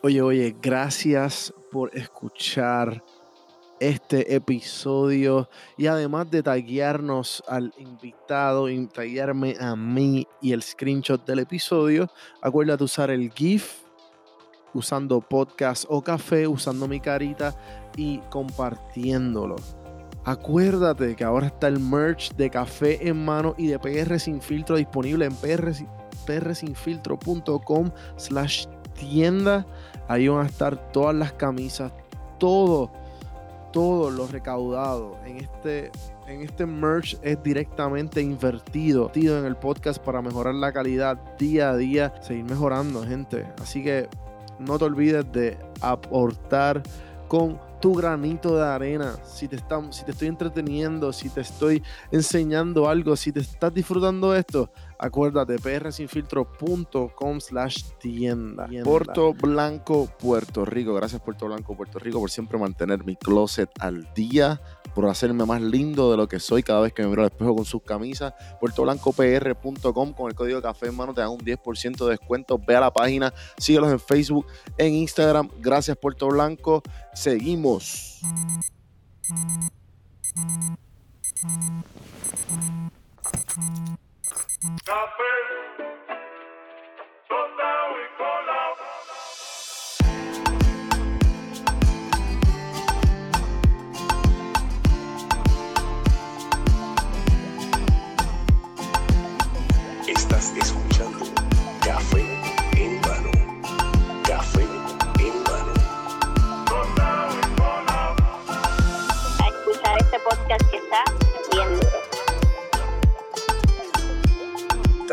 Oye, oye, gracias por escuchar este episodio y además de taguearnos al invitado, y taguearme a mí y el screenshot del episodio, acuérdate usar el GIF usando podcast o café, usando mi carita y compartiéndolo. Acuérdate que ahora está el merch de café en mano y de PR sin filtro disponible en PR, prsinfiltro.com slash tienda. Ahí van a estar todas las camisas, todo, todo lo recaudado en este, en este merch es directamente invertido en el podcast para mejorar la calidad día a día, seguir mejorando, gente. Así que no te olvides de aportar con tu granito de arena. Si te, si te estoy entreteniendo, si te estoy enseñando algo, si te estás disfrutando esto, acuérdate, prsinfiltro.com slash tienda. Puerto Blanco, Puerto Rico. Gracias Puerto Blanco, Puerto Rico por siempre mantener mi closet al día por hacerme más lindo de lo que soy cada vez que me miro al espejo con sus camisas. PuertoBlancoPR.com con el código café en mano te dan un 10% de descuento. Ve a la página, síguelos en Facebook, en Instagram. Gracias Puerto Blanco. Seguimos. Stop it.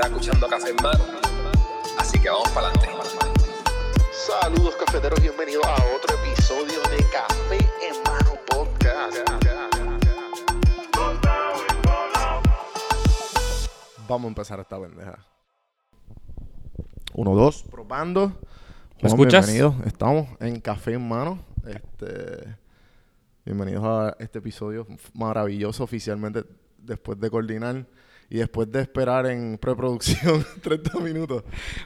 Escuchando Café en Mano. Así que vamos para adelante. Saludos cafeteros, bienvenidos a otro episodio de Café en Mano Podcast. Vamos a empezar esta bendeja. Uno, dos, probando. ¿Me escuchas? Bienvenidos, estamos en Café en Mano. Este, bienvenidos a este episodio maravilloso oficialmente después de coordinar y después de esperar en preproducción 30 minutos.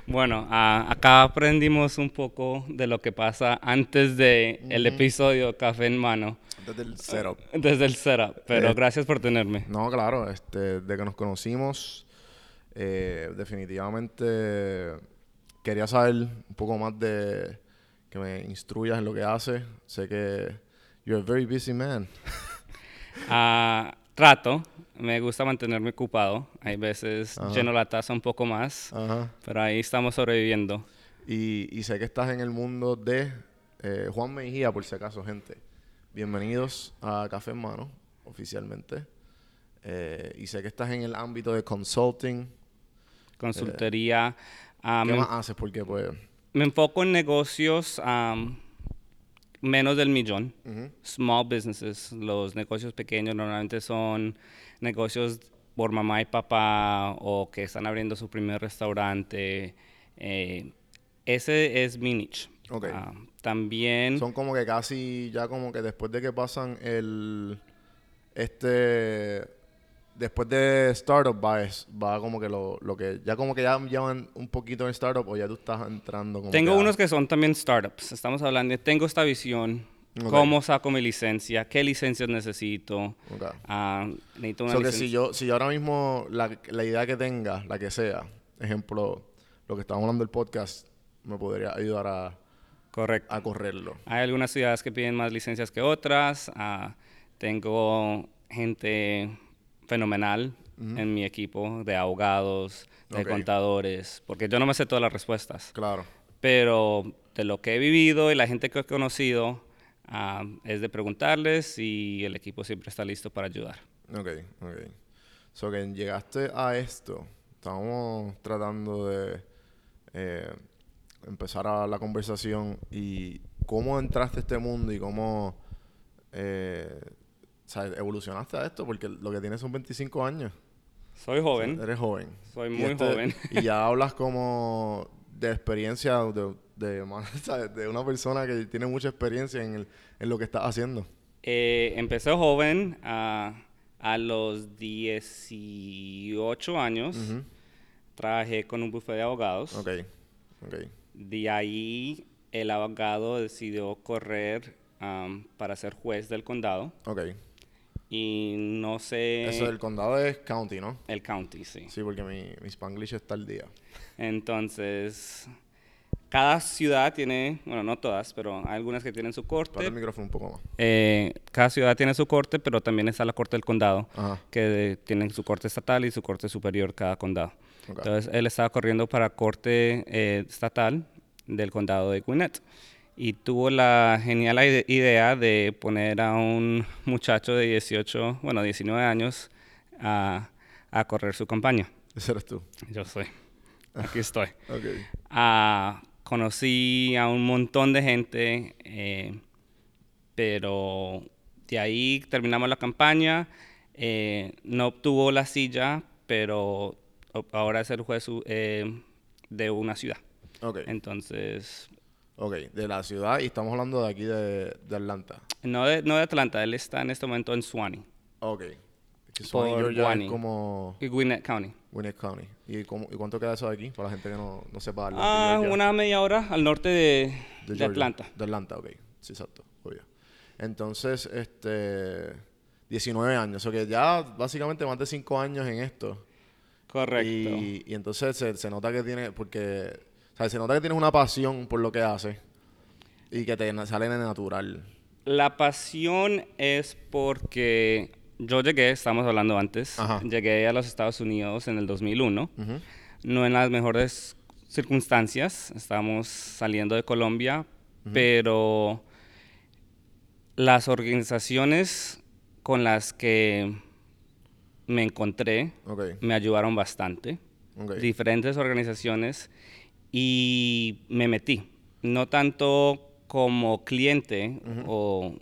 Bueno, acá aprendimos un poco de lo que pasa antes del el episodio Café en Mano. Desde el setup. Desde el setup, pero eh, gracias por tenerme. No, claro, este, de que nos conocimos, eh, definitivamente quería saber un poco más de que me instruyas en lo que haces. Sé que you're a very busy man. Ah, trato me gusta mantenerme ocupado. Hay veces lleno la taza un poco más, pero ahí estamos sobreviviendo. Y, sé que estás en el mundo de eh, Juan Mejía, por si acaso, gente. Bienvenidos a Café en Mano, oficialmente. Eh, y sé que estás en el ámbito de consulting. Consultoría. Ah, ¿Qué más haces? Porque pues... Me enfoco en negocios menos del millón. Small businesses. Los negocios pequeños normalmente son negocios por mamá y papá o que están abriendo su primer restaurante. Eh, ese es mi niche. Okay. Ah, también... Son como que casi ya como que después de que pasan el... Este... Después de startup va, va como que lo, lo, que... Ya como que ya llevan un poquito en startup o ya tú estás entrando como Tengo unos que son también startups. Estamos hablando de... Tengo esta visión ¿Cómo saco mi licencia? ¿Qué licencias necesito? Ah, necesito una licencia. si yo, si yo ahora mismo la, la, idea que tenga, la que sea, ejemplo, lo que estamos hablando del podcast, me podría ayudar a, Correcto. a correrlo. Hay algunas ciudades que piden más licencias que otras. Ah, tengo gente fenomenal en mi equipo de abogados, de contadores, porque yo no me sé todas las respuestas. Claro. Pero de lo que he vivido y la gente que he conocido, Ah, es de preguntarles y el equipo siempre está listo para ayudar. Ok, ok. So que llegaste a esto, estábamos tratando de eh, empezar a la conversación y cómo entraste a este mundo y cómo eh, evolucionaste a esto, porque lo que tienes son 25 años. Soy joven. eres joven. Soy muy este, joven. y ya hablas como de experiencia, de, de, de, una persona que tiene mucha experiencia en, el, en lo que está haciendo? Eh, empecé joven, a, a los 18 años. Trabajé con un bufete de abogados. Ok, ok. De ahí el abogado decidió correr am, para ser juez del condado Ok. y no sé Eso del condado es county, ¿no? el county, sí. Sí, porque mi, mi spanglish está al día. Entonces, cada ciudad tiene, bueno, no todas, pero hay algunas que tienen su corte. el micrófono un poco más. Eh, cada ciudad tiene su corte, pero también está la corte del condado, Ajá. que tienen su corte estatal y su corte superior cada condado. Entonces, él estaba corriendo para corte eh, estatal del condado de Gwinnett y tuvo la genial ide- idea de poner a un muchacho de 18, bueno, 19 años a, a correr su campaña. Ese eres tú. Yo soy. Aquí estoy. Ok. Ah, conocí a un montón de gente, eh, pero de ahí terminamos la campaña. eh, no obtuvo la silla, pero ahora es el juez eh, de una ciudad. Entonces, Ok. De la ciudad y estamos hablando de aquí de, de Atlanta. no de, no de Atlanta, él está en este momento en Suwanee, Ok. Que Por Georgia, como y Gwinnett County. Gwinnett County. ¿Y, cómo- ¿Y cuánto queda eso de aquí? Para la gente que no, no sepa. Ah, una media hora al norte de, De. Atlanta. De Atlanta, ok. Sí, exacto. Obvio. Entonces, este... 19 años. O que ya básicamente más de 5 años en esto. Correcto. Y, y entonces se, se nota que tiene... Porque... O sea, se nota que tienes una pasión por lo que haces. Y que te sale de natural. La pasión es porque yo llegué, estamos hablando antes, Ajá. llegué a los Estados Unidos en el 2001, Ujú. no en las mejores circunstancias, estábamos saliendo de Colombia, pero las organizaciones con las que me encontré me ayudaron bastante, diferentes organizaciones, y me metí, no tanto como cliente o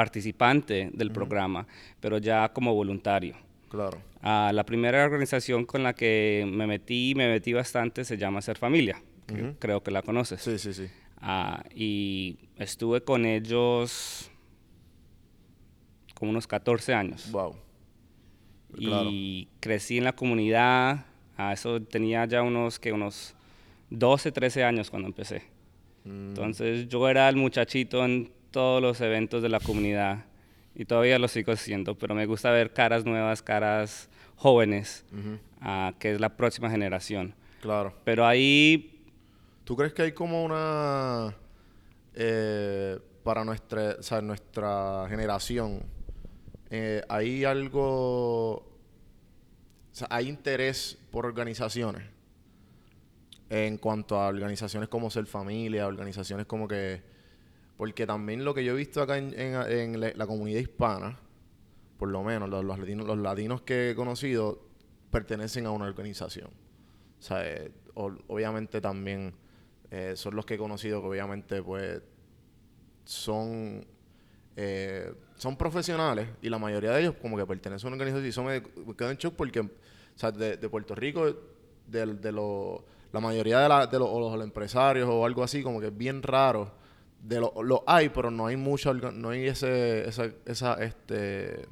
participante del programa, pero ya como voluntario. Claro. Ah, la primera organización con la que me metí, me metí bastante, se llama Ser Familia. Creo que la conoces. Sí, sí, sí. Ah, y estuve con ellos como unos 14 años. Wow. Y crecí en la comunidad. A eso tenía ya unos, que unos 12, 13 años cuando empecé. Mm, Entonces yo era el muchachito en todos los eventos de la comunidad. Y todavía lo sigo siendo, pero me gusta ver caras nuevas, caras jóvenes, ah, que es la próxima generación. Claro. Pero ahí ¿Tú crees que hay como una... eh, para nuestra, o sea, nuestra generación, eh, hay algo... O sea, hay interés por organizaciones en cuanto a organizaciones como Ser Familia, organizaciones como que... Porque también lo que yo he visto acá en, la, comunidad hispana, por lo menos los, los latinos, los latinos que he conocido, pertenecen a una organización. O sea, eh, obviamente también eh, son los que he conocido que obviamente pues son eh, son profesionales y la mayoría de ellos como que pertenecen a una organización y eso me, me quedo en shock porque o sea, de, Puerto Rico de, la mayoría de, la- los empresarios o algo así como que es bien raro de lo, lo hay pero no hay mucha no hay ese esa, esa este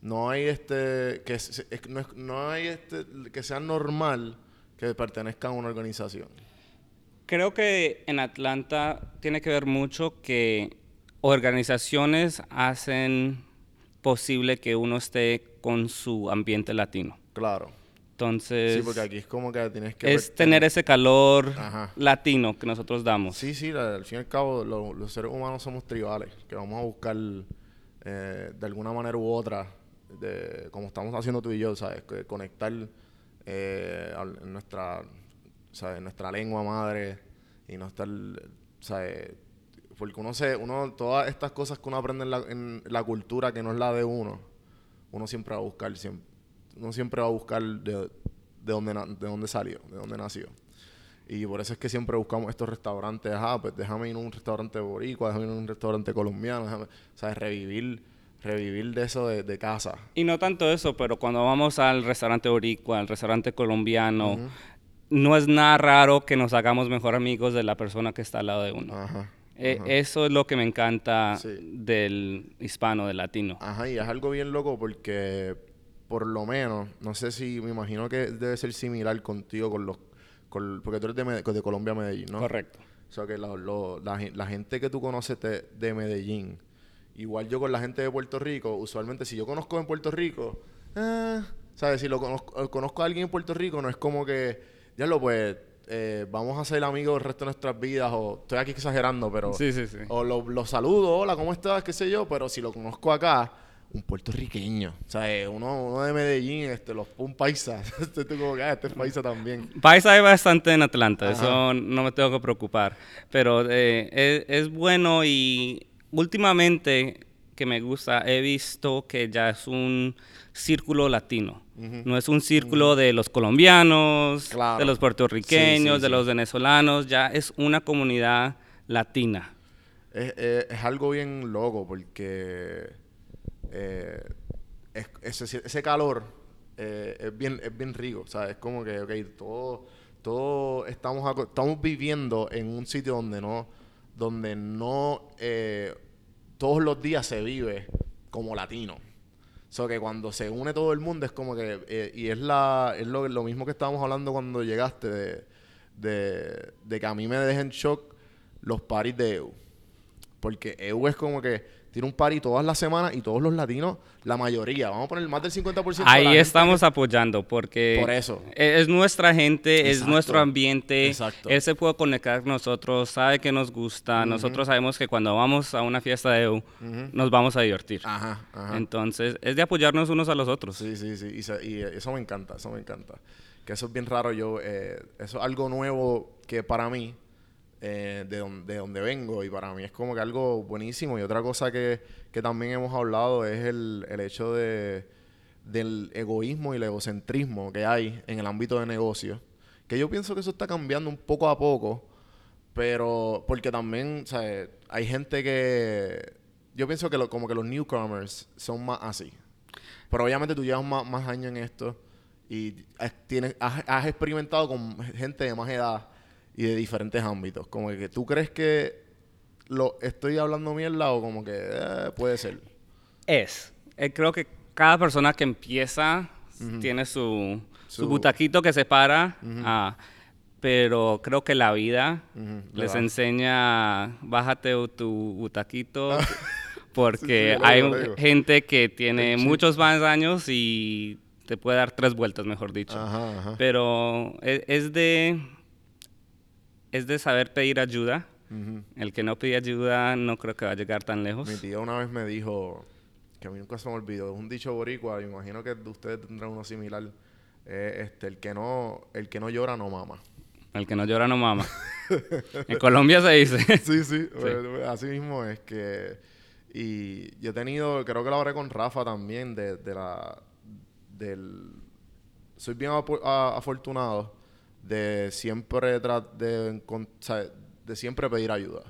no hay este que es- no, es- no hay este que sea normal que pertenezca a una organización creo que en Atlanta tiene que ver mucho que organizaciones hacen posible que uno esté con su ambiente latino. claro Entonces, sí porque aquí es como que tienes que es tener ese calor Ajá. latino que nosotros damos. Sí, sí, la- al fin y al cabo lo- los seres humanos somos tribales, que vamos a buscar eh, de alguna manera u otra, de, como estamos haciendo tú y yo, ¿sabes? Que conectar eh, nuestra, ¿sabes? Nuestra lengua madre y no estar, ¿sabes? Porque uno se, uno, todas estas cosas que uno aprende en la, en la cultura que no es la de uno, uno siempre va a buscar, siempre, uno siempre va a buscar de, de dónde, de dónde salió, de dónde nació. Y por eso es que siempre buscamos estos restaurantes. Ah, pues déjame ir a un restaurante boricua, déjame ir a un restaurante colombiano. Déjame, ¿sabes? Revivir, revivir de eso de, de casa. Y no tanto eso, pero cuando vamos al restaurante boricua, al restaurante colombiano, no es nada raro que nos hagamos mejor amigos de la persona que está al lado de uno. Ajá. Eh, eso es lo que me encanta Sí. del hispano, del latino. Ajá, y es algo bien loco porque, por lo menos, no sé si, me imagino que debe ser similar contigo con los, con, porque tú eres de, Mede- de Colombia, Medellín, ¿no? Correcto. O sea, que la, lo- la gen- la gente que tú conoces de, de Medellín, igual yo con la gente de Puerto Rico, usualmente si yo conozco en Puerto Rico, eh, ¿sabes? Si lo conozco, conozco a alguien en Puerto Rico, no es como que, ya lo pues, eh, vamos a ser amigos el resto de nuestras vidas, o estoy aquí exagerando, pero... Sí, sí, sí. O lo, lo saludo, hola, ¿cómo estás? ¿Qué sé yo? Pero si lo conozco acá, un puertorriqueño. O sea, eh, uno, uno de Medellín, este, los, un paisa. Este, tú como que, ah, este es paisa también. Paisa hay bastante en Atlanta, Ajá. eso no me tengo que preocupar. Pero eh, es, es bueno y últimamente que me gusta, he visto que ya es un círculo latino. No es un círculo de los colombianos, Claro. de los puertorriqueños, Sí, sí, de los venezolanos, ya es una comunidad latina. Es, es- es algo bien loco porque eh, es- ese, calor eh, es, bien, es bien rico. Sea, es como que, ok, todo, todo estamos, estamos viviendo en un sitio donde no, donde no eh, todos los días se vive como latino. O sea, que cuando se une todo el mundo es como que... y es, la, es lo, lo mismo que estábamos hablando cuando llegaste, de, de, de que a mí me dejen shock los paris de EU. Porque EU es como que tiene un party todas las semanas y todos los latinos, la mayoría, vamos a poner más del 50% de la Ahí gente estamos apoyando porque Por eso. e- es nuestra gente, es Exacto. nuestro ambiente, Exacto. él se puede conectar con nosotros, sabe que nos gusta, nosotros sabemos que cuando vamos a una fiesta de EU nos vamos a divertir. Ajá, ajá. Entonces es de apoyarnos unos a los otros. Sí, sí, sí. Y, se- y, eso me encanta, eso me encanta. Que eso es bien raro. Yo, eh, eso es algo nuevo que para mí, eh, de, don- de donde vengo, y para mí es como que algo buenísimo. Y otra cosa que, que también hemos hablado es el, el hecho de, del egoísmo y el egocentrismo que hay en el ámbito de negocio. Que yo pienso que eso está cambiando un poco a poco. Pero, porque también, hay gente que. Yo pienso que como que los newcomers son más así. Pero obviamente tú llevas más, más años en esto y tienes, has experimentado con gente de más edad y de diferentes ámbitos. Como que tú crees que lo estoy hablando mierda o como que eh, puede ser. Es. Eh, creo que cada persona que empieza tiene su, su Su- butaquito que se para, ah, pero creo que la vida les enseña, bájate tu butaquito, porque Sí, sí, lo hay digo, gente que tiene muchos más años y te puede dar tres vueltas, mejor dicho. Ajá, ajá. Pero e- es, de es de saber pedir ayuda. Ujú. El que no pide ayuda no creo que va a llegar tan lejos. Mi tía una vez me dijo, que a mí nunca se me olvidó, es un dicho boricua, me imagino que de ustedes tendrán uno similar. eh, este, el que no, el que no llora no mama. El que no llora no mama. en Colombia se dice. sí, sí, eh, así mismo es que y yo he tenido, creo que lo hablé con Rafa también de, de la del soy bien afortunado de siempre de, de siempre pedir ayuda.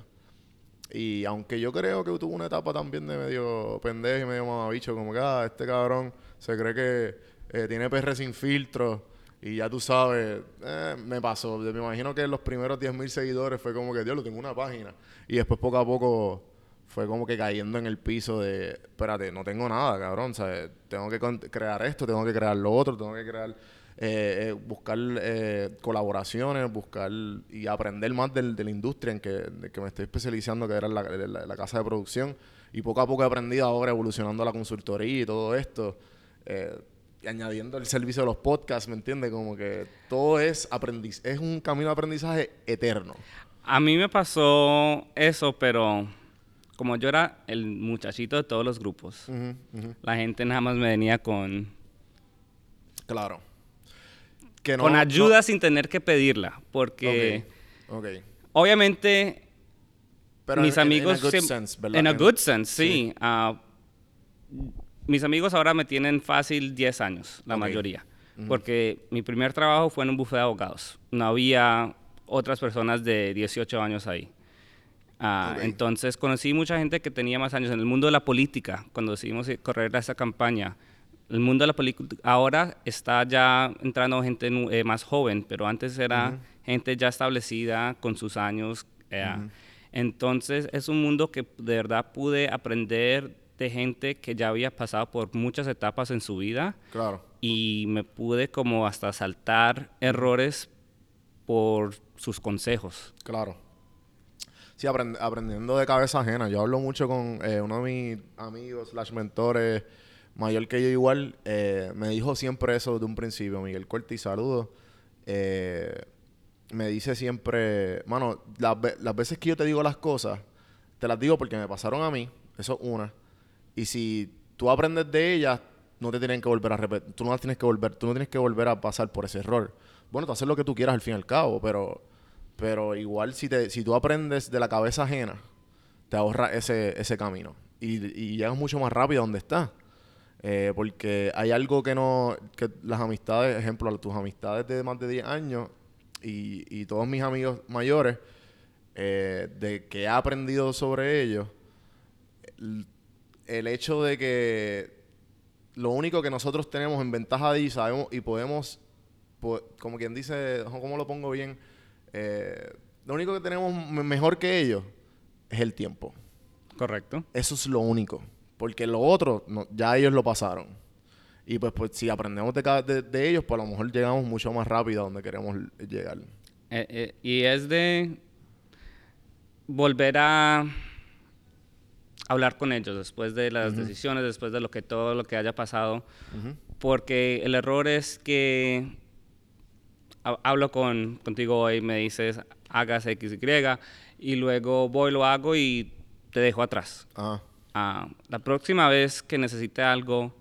Y aunque yo creo que tuvo una etapa también de medio pendejo y medio mamabicho, como que ah, este cabrón se cree que eh, tiene PR sin filtro y ya tú sabes, eh, me pasó. Me imagino que los primeros 10.000 seguidores fue como que, Dios, lo tengo una página. Y después poco a poco fue como que cayendo en el piso de, espérate, no tengo nada, cabrón. Tengo que crear esto, tengo que crear lo otro, tengo que crear, eh, eh, buscar eh, colaboraciones, buscar y aprender más del- de la industria en que, de que me estoy especializando, que era la, la- la casa de producción. Y poco a poco he aprendido ahora evolucionando la consultoría y todo esto. eh, y añadiendo el servicio de los podcasts, ¿me entiendes? Como que todo es aprendiz, es un camino de aprendizaje eterno. A mí me pasó eso, pero como yo era el muchachito de todos los grupos, Ujú, ujú. la gente nada más me venía con, Claro. Que no- con no- ayuda sin tener que pedirla. Porque Ok. ok. obviamente Pero mis en- amigos... En a good sense, ¿verdad? En a good sense, sí. Ah, mis amigos ahora me tienen fácil 10 años, la Ok. mayoría. Porque mi primer trabajo fue en un bufete de abogados. No había otras personas de 18 años ahí. Ah, Ok. Entonces conocí mucha gente que tenía más años en el mundo de la política, cuando decidimos correr esa campaña. El mundo de la política ahora está ya entrando gente eh, más joven, pero antes era gente ya establecida con sus años. eh, Entonces es un mundo que de verdad pude aprender de gente que ya había pasado por muchas etapas en su vida Claro. y me pude como hasta saltar errores por sus consejos. Claro. Sí, aprend- aprendiendo de cabeza ajena. Yo hablo mucho con eh, uno de mis amigos, slash mentores, mayor que yo igual, eh, me dijo siempre eso desde un principio. Miguel Corti, saludos. Eh, me dice siempre, mano, las, ve- las veces que yo te digo las cosas, te las digo porque me pasaron a mí, eso es una. Y si tú aprendes de ellas, no te tienen que volver a repetir, tú no tienes que volver, tú no tienes que volver a pasar por ese error. Bueno, tú haces lo que tú quieras al fin y al cabo, pero, pero igual si te, si tú aprendes de la cabeza ajena, te ahorra ese, ese camino. Y, y llegas mucho más rápido a donde estás. Eh, porque hay algo que no, que las amistades, ejemplo, tus amistades de más de 10 años y, y todos mis amigos mayores, eh, de que he aprendido sobre ellos, el, el hecho de que lo único que nosotros tenemos en ventaja de ellos sabemos y podemos, po- como quien dice, ¿cómo lo pongo bien? Eh, lo único que tenemos me- mejor que ellos es el tiempo. Correcto. Eso es lo único. Porque lo otro, no- ya ellos lo pasaron. Y pues, pues si aprendemos de, cada- de, de ellos, pues a lo mejor llegamos mucho más rápido a donde queremos llegar. Eh, eh, y es de volver a hablar con ellos después de las decisiones, después de lo que todo lo que haya pasado, porque el error es que ha- hablo con contigo hoy, me dices hagas X, Y, y luego voy lo hago y te dejo atrás. Ah, Ah, la próxima vez que necesite algo,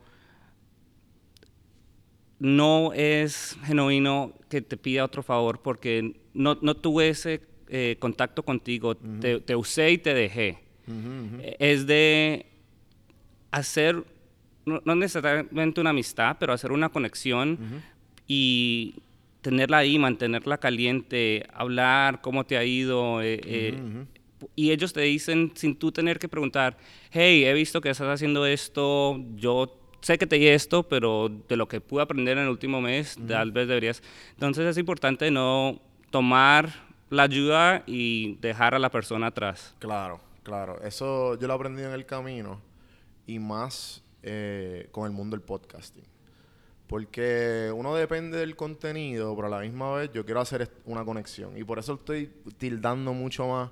no es genuino que te pida otro favor porque no, no tuve ese eh, contacto contigo, te, te usé y te dejé. Eh, Es de hacer, no, no necesariamente una amistad, pero hacer una conexión y tenerla ahí, mantenerla caliente, hablar cómo te ha ido. eh, eh, y ellos te dicen sin tú tener que preguntar, hey, he visto que estás haciendo esto, yo sé que te di esto, pero de lo que pude aprender en el último mes, tal vez deberías. Entonces es importante no tomar la ayuda y dejar a la persona atrás. claro, claro. Eso yo lo aprendí en el camino y más eh, con el mundo del podcasting. Porque uno depende del contenido, pero a la misma vez yo quiero hacer una conexión. Y por eso estoy tildando mucho más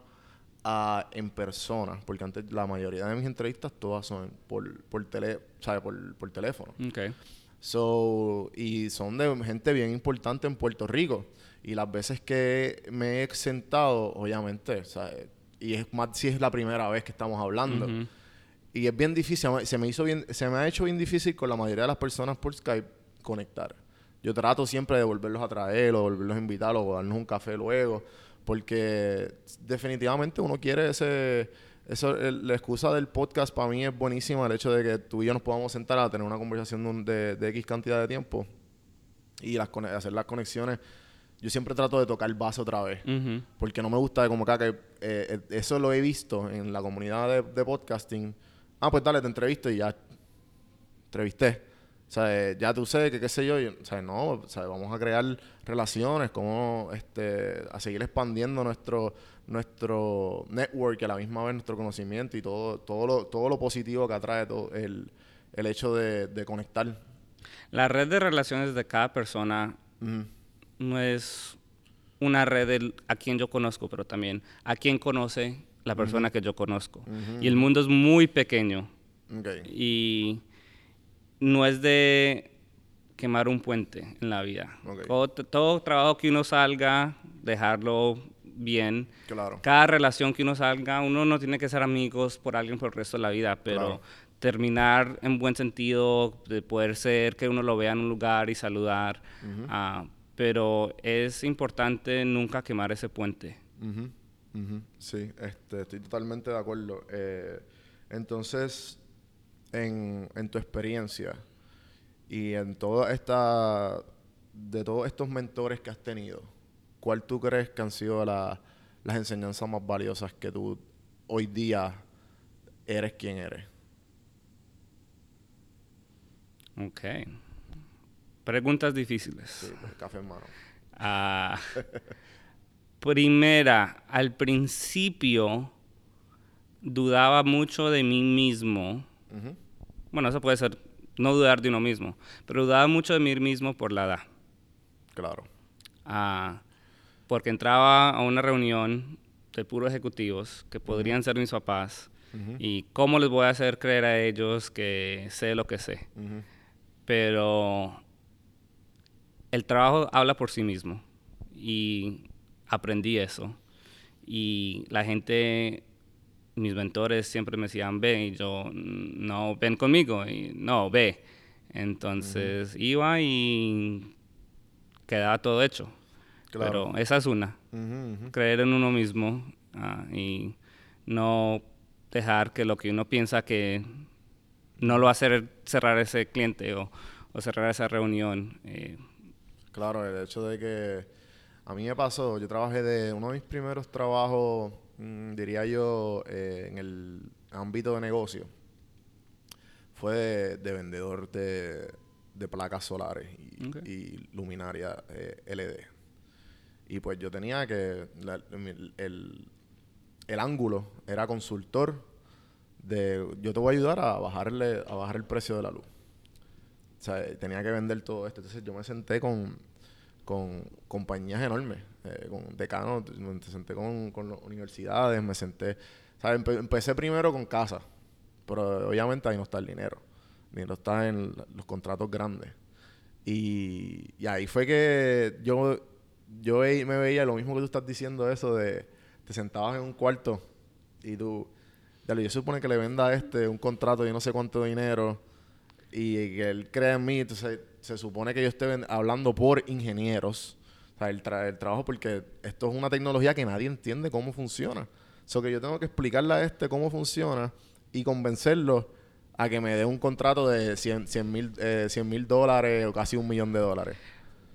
a- en persona. Porque antes la mayoría de mis entrevistas todas son por, por, tele, ¿sabe? por, por teléfono. Okay. So, y son de gente bien importante en Puerto Rico. Y las veces que me he sentado, obviamente, sea, y es más si es la primera vez que estamos hablando. Ujú. Y es bien difícil, se me hizo bien, se me ha hecho bien difícil con la mayoría de las personas por Skype conectar. Yo trato siempre de volverlos a traer o volverlos a invitar o darnos un café luego, porque definitivamente uno quiere ese, eso, el- la excusa del podcast para mí es buenísima, el hecho de que tú y yo nos podamos sentar a tener una conversación de, de, X cantidad de tiempo y las, hacer las conexiones. Yo siempre trato de tocar base otra vez. Ujú. Porque no me gusta de como que, que, eh, eh, eso lo he visto en la comunidad de, de podcasting. Ah, pues dale, te entrevisto y ya entrevisté. O sea, eh, ya tú sé que qué sé yo, y, o sea, no, o sea, vamos a crear relaciones, como este, a seguir expandiendo nuestro nuestro network y a la misma vez nuestro conocimiento y todo todo lo, todo lo positivo que atrae todo el, el hecho de, de conectar. La red de relaciones de cada persona no es una red de a quien yo conozco, pero también a quien conoce la persona que yo conozco. Y el mundo es muy pequeño Ok. y no es de quemar un puente en la vida. Todo, todo trabajo que uno salga, dejarlo bien. Claro. Cada relación que uno salga, uno no tiene que ser amigos por alguien por el resto de la vida, pero Claro. terminar en buen sentido, de poder ser que uno lo vea en un lugar y saludar. ah, pero es importante nunca quemar ese puente. Sí, este, estoy totalmente de acuerdo. Eh, entonces, en, en tu experiencia y en toda esta, de todos estos mentores que has tenido, ¿cuál tú crees que han sido la- las enseñanzas más valiosas que tú hoy día eres quien eres? Ok. Preguntas difíciles. Sí, pues, café en mano. Ah, primera, al principio dudaba mucho de mí mismo. Bueno, eso puede ser no dudar de uno mismo, pero dudaba mucho de mí mismo por la edad. Claro. Ah, porque entraba a una reunión de puro ejecutivos que podrían ser mis papás y cómo les voy a hacer creer a ellos que sé lo que sé. Pero el trabajo habla por sí mismo y aprendí eso. Y la gente, mis mentores siempre me decían, ve, y yo, no, ven conmigo, y no, ve. Entonces iba y quedaba todo hecho. Pero esa es una. Creer en uno mismo ah, y no dejar que lo que uno piensa que no lo va a hacer cerrar ese cliente o, cerrar esa reunión. Eh. Claro, el hecho de que a mí me pasó, yo trabajé de uno de mis primeros trabajos, mm, diría yo, eh, en el ámbito de negocio. Fue de, vendedor de, placas solares y, luminaria eh, LED. Y pues yo tenía que, el, el ángulo era consultor de yo te voy a ayudar a bajarle a bajar el precio de la luz. O sea, tenía que vender todo esto. Entonces yo me senté con, con compañías enormes, eh, con decanos, me senté con, universidades, me senté... Empecé primero con casa, pero obviamente ahí no está el dinero. El dinero está en los contratos grandes. Y, y ahí fue que yo, yo me veía lo mismo que tú estás diciendo, eso de te sentabas en un cuarto y tú, dale, yo supone que le venda a este un contrato de no sé cuánto dinero y que él cree en mí, entonces se supone que yo esté hablando por ingenieros, sea, el, el trabajo, porque esto es una tecnología que nadie entiende cómo funciona. So que yo tengo que explicarle a este cómo funciona y convencerlo a que me dé un contrato de 100 mil eh, dólares o casi un millón de dólares.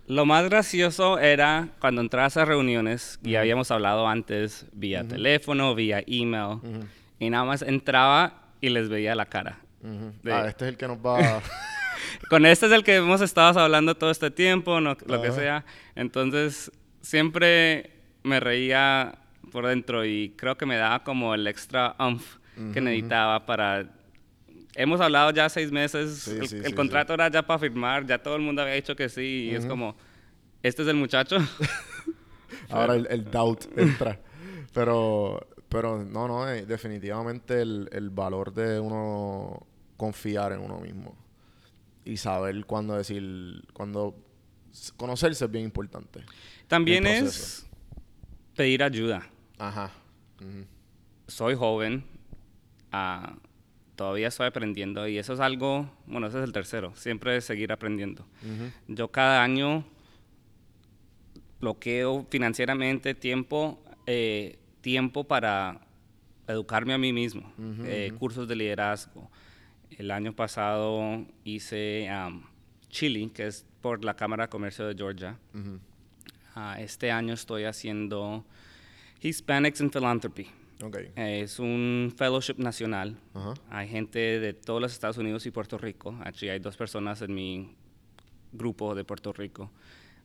Lo más gracioso era cuando entrabas a reuniones, y habíamos hablado antes vía teléfono, vía email, y nada más entraba y les veía la cara. ah, este es el que nos va Con este es el que hemos estado hablando todo este tiempo, lo que sea. Entonces, siempre me reía por dentro y creo que me daba como el extra umph que necesitaba para hemos hablado ya seis meses, el, contrato era ya para firmar, ya todo el mundo había dicho que sí, y es como, ¿este es el muchacho? Ahora el, doubt entra. Pero, pero no, no, eh, definitivamente el, el, valor de uno confiar en uno mismo y saber cuándo decir, cuándo conocerse es bien importante. También es pedir ayuda. Ajá. Soy joven. Uh, todavía estoy aprendiendo y eso es algo, bueno, ese es el tercero, siempre seguir aprendiendo. Yo cada año bloqueo financieramente tiempo, eh, tiempo para educarme a mí mismo, eh, cursos de liderazgo. El año pasado hice um, Chile, que es por la Cámara de Comercio de Georgia. Ah, este año estoy haciendo Hispanics in Philanthropy. Es un fellowship nacional. Hay gente de todos los Estados Unidos y Puerto Rico. Aquí hay dos personas en mi grupo de Puerto Rico.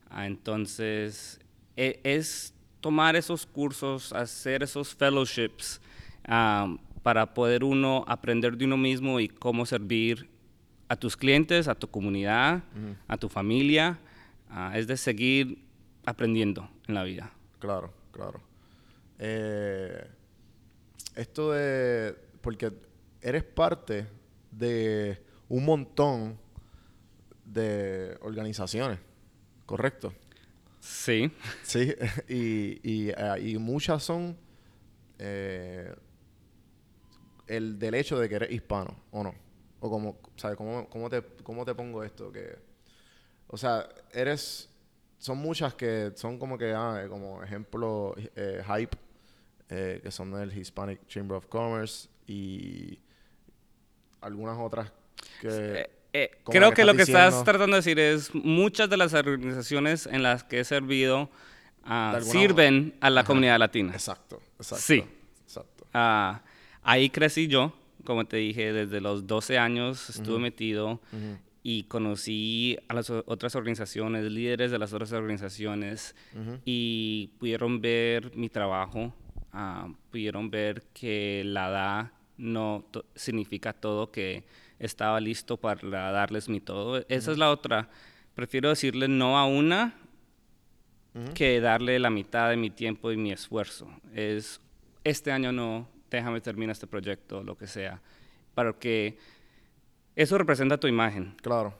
Ah, entonces, e, es tomar esos cursos, hacer esos fellowships ah, para poder uno aprender de uno mismo y cómo servir a tus clientes, a tu comunidad, a tu familia. Ah, es de seguir aprendiendo en la vida. Claro, claro. Eh esto de. Porque eres parte de un montón de organizaciones, ¿correcto? Sí. Sí, y, eh, muchas son eh, el del hecho de que eres hispano, ¿o no? O como, ¿sabes? ¿Cómo, cómo, te, ¿Cómo te pongo esto? Que, o sea, eres... Son muchas que son como que, ah, como ejemplo, eh, Hype eh, que son del Hispanic Chamber of Commerce y algunas otras que... Eh, eh, creo que, lo que estás tratando de decir es muchas de las organizaciones en las que he servido ah, sirven a la comunidad latina. Exacto, exacto. Sí. Exacto. Ah, ahí crecí yo, como te dije, desde los 12 años estuve metido y conocí a las otras organizaciones, líderes de las otras organizaciones y pudieron ver mi trabajo Ah, pudieron ver que la edad no significa todo, que estaba listo para darles mi todo. Esa es la otra. Prefiero decirle no a una que darle la mitad de mi tiempo y mi esfuerzo. Es este año no, déjame terminar este proyecto, lo que sea. Para que eso representa tu imagen. Claro.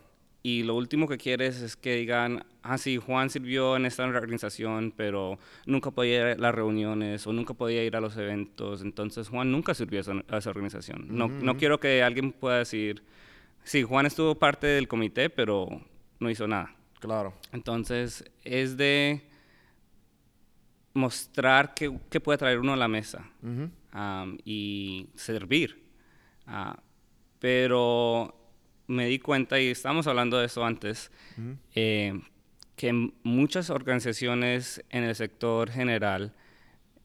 Y lo último que quieres es que digan, ah, sí, Juan sirvió en esta organización, pero nunca podía ir a las reuniones o nunca podía ir a los eventos. Entonces, Juan nunca sirvió a esa, a esa organización. No, no quiero que alguien pueda decir, sí, Juan estuvo parte del comité, pero no hizo nada. Claro. Entonces, es de mostrar qué, qué puede traer uno a la mesa y servir. Ah, pero me di cuenta, y estábamos hablando de eso antes, eh, que muchas organizaciones en el sector general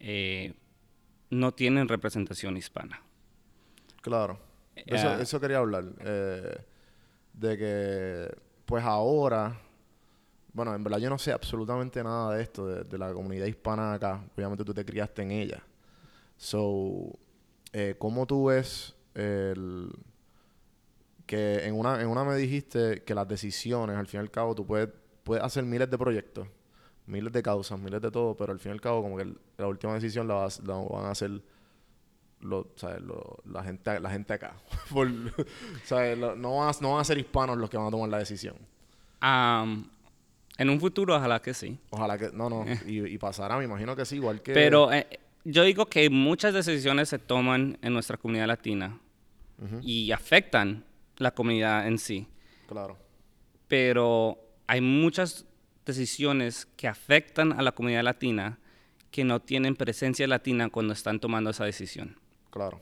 eh, no tienen representación hispana. Claro. Eso, Ah. eso quería hablar. eh, de que, pues ahora, bueno, en verdad yo no sé absolutamente nada de esto, de, de la comunidad hispana acá. Obviamente tú te criaste en ella. So, eh, ¿cómo tú ves el que en una, en una me dijiste que las decisiones, al fin y al cabo, tú puedes, puedes hacer miles de proyectos, miles de causas, miles de todo, pero al fin y al cabo, como que el- la última decisión la, vas- la van a hacer lo, ¿sabes? Lo- la, gente, la gente acá. Por- ¿sabes? Lo- no, van a, no van a ser hispanos los que van a tomar la decisión. Am, en un futuro, ojalá que sí. Ojalá que, no, no, y, y pasará, me imagino que sí, igual que... Pero eh, yo digo que muchas decisiones se toman en nuestra comunidad latina y afectan la comunidad en sí. Claro, Pero hay muchas decisiones que afectan a la comunidad latina que no tienen presencia latina cuando están tomando esa decisión. claro,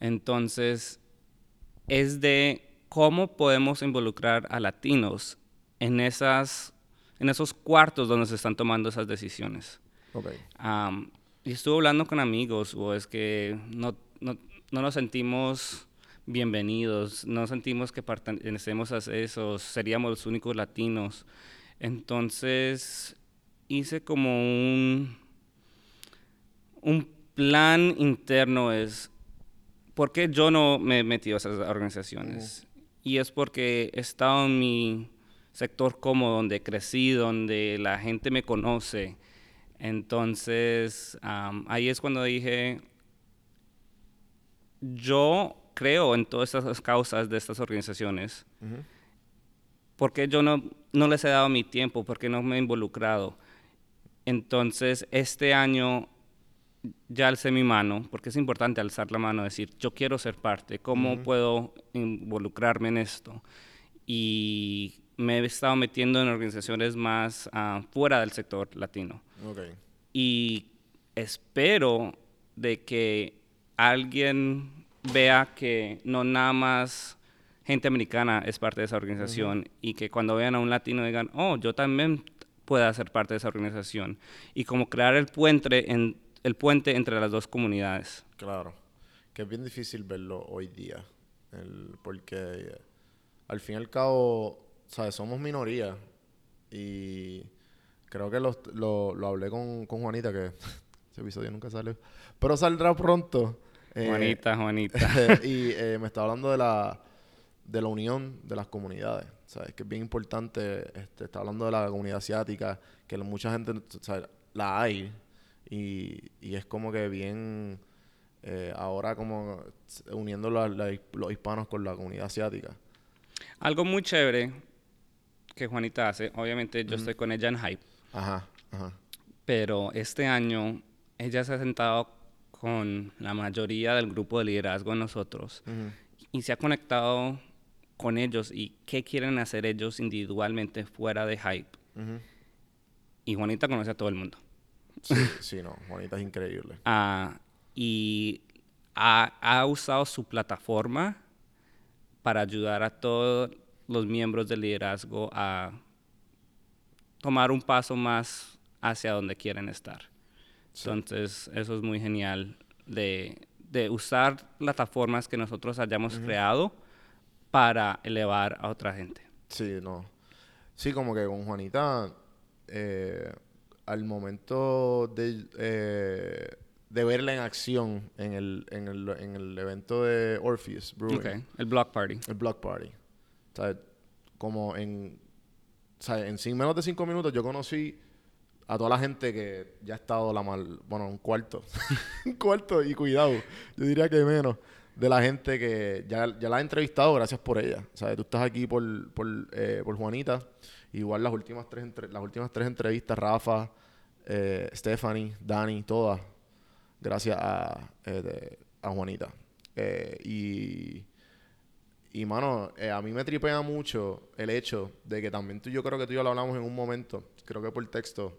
Entonces, es de cómo podemos involucrar a latinos en, esas, en esos cuartos donde se están tomando esas decisiones. ok, Am, y estuve hablando con amigos, o es que no, no, no nos sentimos bienvenidos, no sentimos que pertenecemos a eso, seríamos los únicos latinos. Entonces hice como un, un plan interno, es ¿por qué yo no me he metido a esas organizaciones? Y es porque he estado en mi sector cómodo, donde crecí, donde la gente me conoce. Entonces, ahí es cuando dije, yo creo en todas estas causas de estas organizaciones. ¿Por qué yo no, no les he dado mi tiempo? ¿Por qué no me he involucrado? Entonces, este año ya alcé mi mano, porque es importante alzar la mano, decir, yo quiero ser parte, ¿cómo puedo involucrarme en esto? Y me he estado metiendo en organizaciones más ah, fuera del sector latino. ok, Y espero de que alguien vea que no nada más gente americana es parte de esa organización y que cuando vean a un latino digan, oh, yo también pueda ser parte de esa organización. Y como crear el puente, en, el puente entre las dos comunidades. claro. Que es bien difícil verlo hoy día, el- porque al fin y al cabo, ¿sabes? Somos minoría y creo que los- lo, lo hablé con, con Juanita, que ese episodio nunca salió, pero saldrá pronto. Eh, Juanita, Juanita. y eh, me está hablando de la, de la unión de las comunidades, ¿sabes? Que es bien importante, este, está hablando de la comunidad asiática, que mucha gente, ¿sabes? La hay, y, y es como que bien, eh, ahora como uniendo la- la- los hispanos con la comunidad asiática. Algo muy chévere que Juanita hace, obviamente yo estoy con ella en Hype, Ajá, ajá. pero este año ella se ha sentado con la mayoría del grupo de liderazgo de nosotros y se ha conectado con ellos y qué quieren hacer ellos individualmente fuera de Hype. Y Juanita conoce a todo el mundo. Sí, sí, no, Juanita es increíble. Ah, y ha, ha usado su plataforma para ayudar a todos los miembros del liderazgo a tomar un paso más hacia donde quieren estar. Entonces, eso es muy genial de, de usar plataformas que nosotros hayamos creado para elevar a otra gente. Sí, no. Sí, como que con Juanita, eh, al momento de, eh, de verla en acción en el, en el, en el evento de Orpheus Brewing, Ok, El Block Party. el Block Party, sea, como en, sea, en cin- menos de cinco minutos yo conocí a toda la gente que ya ha estado la mal, bueno, un cuarto, un cuarto y cuidado, yo diría que menos, de la gente que ya, ya la he entrevistado, gracias por ella. Sea, tú estás aquí por, por, eh, por Juanita, igual las últimas tres, entre- las últimas tres entrevistas, Rafa, eh, Stephanie, Dani, todas, gracias a, eh, de- a Juanita. Eh, y, y, mano, eh, a mí me tripea mucho el hecho de que también tú, yo creo que tú y yo lo hablamos en un momento, creo que por texto,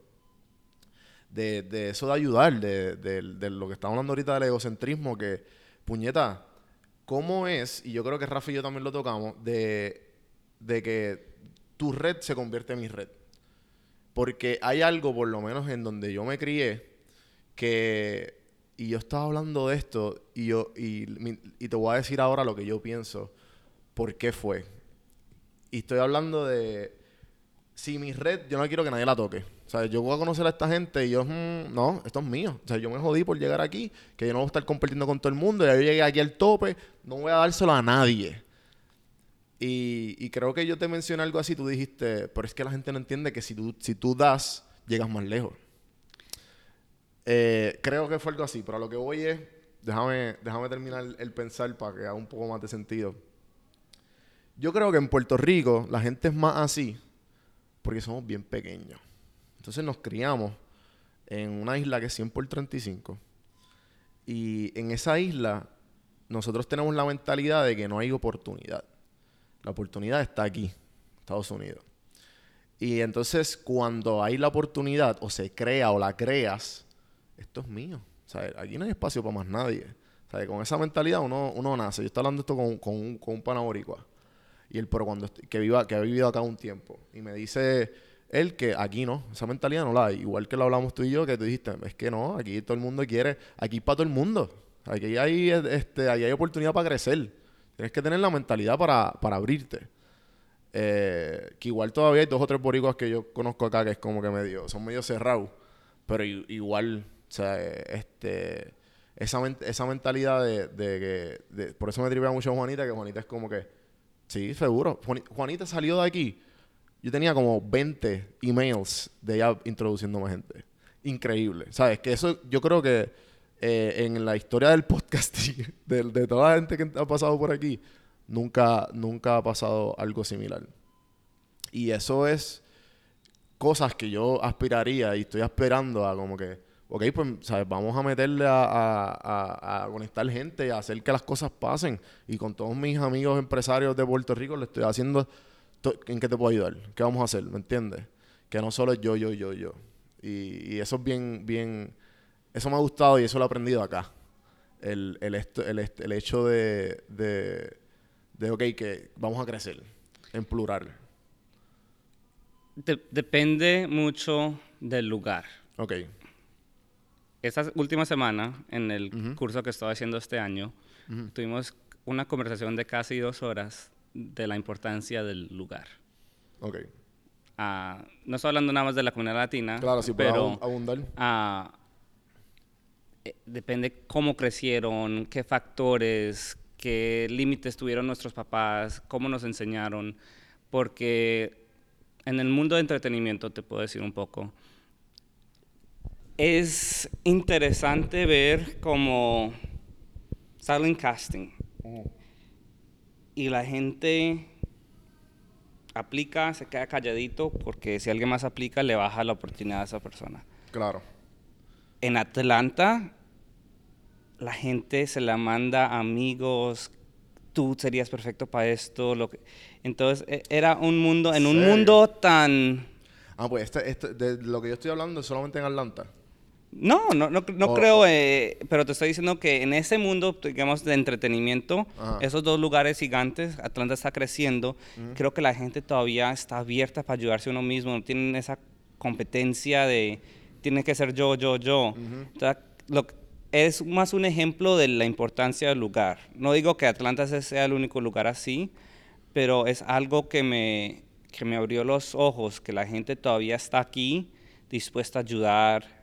de, de eso de ayudar, de, de- lo que estamos hablando ahorita del egocentrismo, que, puñeta, ¿cómo es, y yo creo que Rafa y yo también lo tocamos, de, de que tu red se convierte en mi red? Porque hay algo, por lo menos en donde yo me crié, que, y yo estaba hablando de esto, y, yo, y te voy a decir ahora lo que yo pienso, por qué fue. Y estoy hablando de, si mi red, yo no quiero que nadie la toque. O sea, yo voy a conocer a esta gente y yo, mm, no, esto es mío. O sea, yo me jodí por llegar aquí, que yo no voy a estar compartiendo con todo el mundo. Ya yo llegué aquí al tope, no voy a dárselo a nadie. Y, creo que yo te mencioné algo así, tú dijiste, pero es que la gente no entiende que si tú, si tú das, llegas más lejos. Eh, creo que fue algo así, pero a lo que voy es, déjame, déjame terminar el pensar para que haga un poco más de sentido. Yo creo que en Puerto Rico la gente es más así porque somos bien pequeños. Entonces nos criamos en una isla que es 100 por 35. Y en esa isla nosotros tenemos la mentalidad de que no hay oportunidad. La oportunidad está aquí, Estados Unidos. Y entonces cuando hay la oportunidad o se crea o la creas, esto es mío. O sea, aquí no hay espacio para más nadie. O sea, con esa mentalidad uno, uno nace. Yo estoy hablando esto con, con un, con. Y él, pero cuando que viva, que ha vivido acá un tiempo. Y me dice él que aquí no, esa mentalidad no la hay. Igual que lo hablamos tú y yo, que tú dijiste, es que no, aquí todo el mundo quiere, aquí para todo el mundo. Aquí hay, este, aquí hay oportunidad para crecer. Tienes que tener la mentalidad para, para abrirte. Eh, que igual todavía hay dos o tres boricuas que yo conozco acá que es como que medio, son medio cerrados. Pero igual, o sea, este, esa, esa mentalidad de, de que, de- por eso me tripea mucho Juanita, que Juanita es como que, sí, seguro. Juani- Juanita salió de aquí, yo tenía como 20 emails de ella introduciéndome gente. Increíble. ¿Sabes? Que eso yo creo que eh, en la historia del podcasting, de, de toda la gente que ha pasado por aquí, nunca, nunca ha pasado algo similar. Y eso es cosas que yo aspiraría y estoy esperando a como que, ok, pues, ¿sabes? Vamos a meterle a, a- a- conectar gente a hacer que las cosas pasen. Y con todos mis amigos empresarios de Puerto Rico le estoy haciendo, ¿en qué te puedo ayudar? ¿Qué vamos a hacer? ¿Me entiendes? Que no solo es yo, yo, yo, yo. Y, y eso es bien, bien, eso me ha gustado y eso lo he aprendido acá. El, el, esto- el, el hecho de, de, de, ok, que vamos a crecer en plural. De- depende mucho del lugar. Ok. Esta última semana, en el curso que estaba haciendo este año, tuvimos una conversación de casi dos horas de la importancia del lugar. Ok. Ah, no estoy hablando nada más de la comunidad latina, Claro, puedo pero abundar. ah, eh, depende cómo crecieron, qué factores, qué límites tuvieron nuestros papás, cómo nos enseñaron, porque en el mundo de entretenimiento, te puedo decir un poco, es interesante ver cómo silent casting y la gente aplica, se queda calladito porque si alguien más aplica le baja la oportunidad a esa persona. Claro. En Atlanta la gente se la manda a amigos, tú serías perfecto para esto, lo que... entonces e- era un mundo en un ¿Serio? mundo tan Ah, pues este, este, de lo que yo estoy hablando es solamente en Atlanta. No, no, no, no O- creo, eh, pero te estoy diciendo que en ese mundo, digamos, de entretenimiento, Ajá. esos dos lugares gigantes, Atlanta está creciendo, creo que la gente todavía está abierta para ayudarse a uno mismo, no tienen esa competencia de, tiene que ser yo, yo, yo. Entonces, lo es más un ejemplo de la importancia del lugar. No digo que Atlanta sea el único lugar así, pero es algo que me, que me abrió los ojos, que la gente todavía está aquí dispuesta a ayudar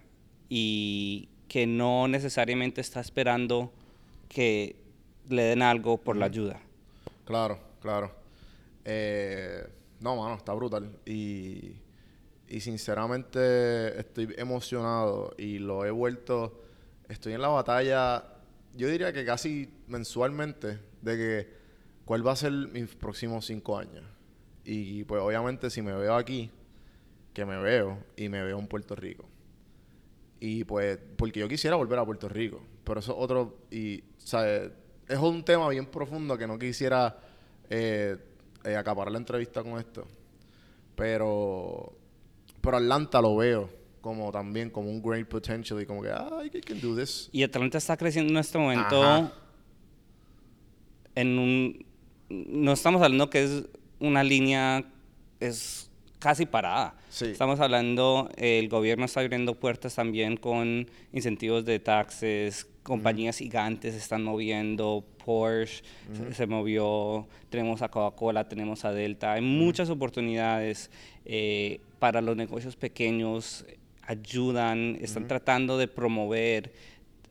y que no necesariamente está esperando que le den algo por la ayuda. Claro, claro. Eh, no, mano, está brutal. Y, y sinceramente estoy emocionado y lo he vuelto, estoy en la batalla, yo diría que casi mensualmente, de que cuál va a ser mis próximos cinco años. Y pues obviamente si me veo aquí, que me veo y me veo en Puerto Rico. Y pues, porque yo quisiera volver a Puerto Rico, pero eso es otro, y, ¿sabes? Es un tema bien profundo que no quisiera eh, eh, acaparar la entrevista con esto. Pero, pero Atlanta lo veo como también como un great potential y como que, ah, I can do this. Y Atlanta está creciendo en este momento Ajá. en un... No estamos hablando que es una línea, es casi parada. Sí. Estamos hablando, el gobierno está abriendo puertas también con incentivos de taxes, compañías gigantes se están moviendo, Porsche se, se movió, tenemos a Coca-Cola, tenemos a Delta, hay muchas oportunidades eh, para los negocios pequeños, ayudan, están tratando de promover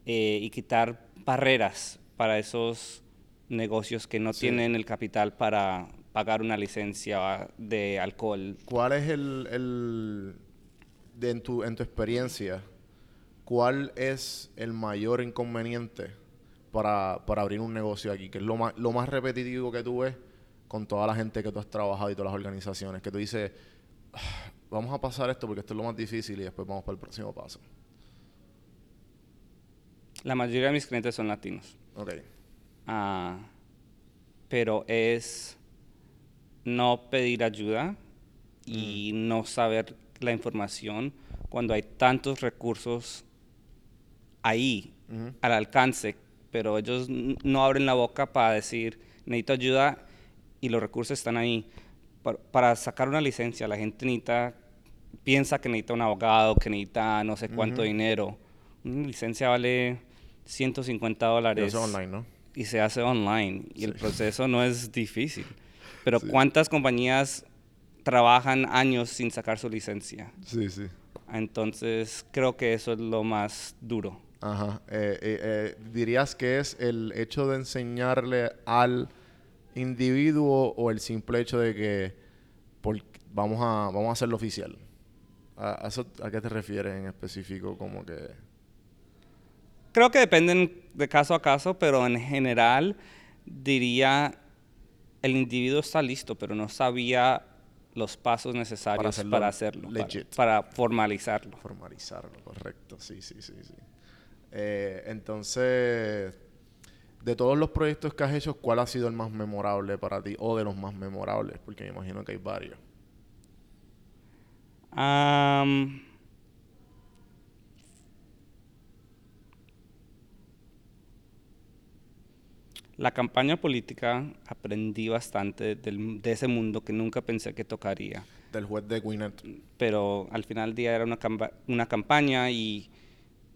eh, y quitar barreras para esos negocios que no Sí. tienen el capital para pagar una licencia de alcohol. ¿Cuál es el, el de en, tu, en tu experiencia, cuál es el mayor inconveniente para, para abrir un negocio aquí? Que es lo más, lo más repetitivo que tú ves con toda la gente que tú has trabajado y todas las organizaciones, que tú dices, "Ah, vamos a pasar esto porque esto es lo más difícil y después vamos para el próximo paso. La mayoría de mis clientes son latinos. Ok. Ah, pero es no pedir ayuda y no saber la información cuando hay tantos recursos ahí al alcance, pero ellos no abren la boca para decir necesito ayuda y los recursos están ahí. Para, para sacar una licencia, la gente necesita, piensa que necesita un abogado, que necesita no sé cuánto dinero. Una licencia vale 150 Y dólares eso es online, ¿no? y se hace online y el proceso no es difícil. Pero ¿cuántas compañías trabajan años sin sacar su licencia? Sí, sí. Entonces creo que eso es lo más duro. Ajá. Eh, eh, eh, ¿Dirías que es el hecho de enseñarle al individuo o el simple hecho de que por- vamos, a, vamos a hacerlo oficial? ¿A, a eso, ¿A qué te refieres en específico? Como que... Creo que dependen de caso a caso, pero en general diría el individuo está listo, pero no sabía los pasos necesarios hacerlo para hacerlo, para, legit. para formalizarlo. Formalizarlo, correcto. Sí, sí, sí, sí. Eh, entonces, de todos los proyectos que has hecho, ¿cuál ha sido el más memorable para ti? O de los más memorables, porque me imagino que hay varios. La campaña política aprendí bastante del- de ese mundo que nunca pensé que tocaría. Del juez de Gwinnett. Pero al final del día era una, campa- una campaña y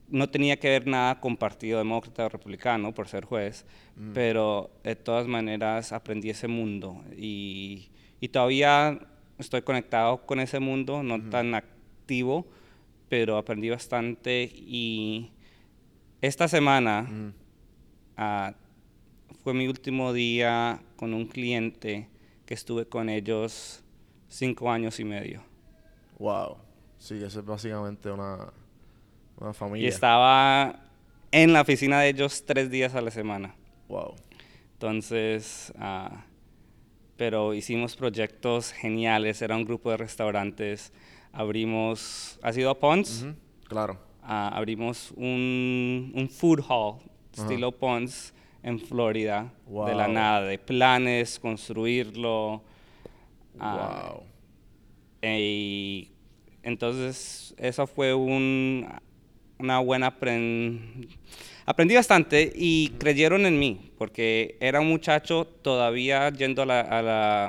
no tenía que ver nada con Partido Demócrata o Republicano por ser juez, pero de todas maneras aprendí ese mundo y, y todavía estoy conectado con ese mundo, no tan activo, pero aprendí bastante y esta semana ah, fue mi último día con un cliente que estuve con ellos cinco años y medio. Wow. Sí, eso es básicamente una, una Y familia. estaba en la oficina de ellos tres días a la semana. Wow. Entonces, ah, pero hicimos proyectos geniales. Era un grupo de restaurantes. Abrimos, ¿has ido a Pons? Claro. Ah, abrimos un, un food hall estilo Pons en Florida. De la Wow. nada, de planes, construirlo. ah, wow. y entonces, eso fue un, una buena aprend... Aprendí bastante y creyeron en mí, porque era un muchacho todavía yendo a la, a la,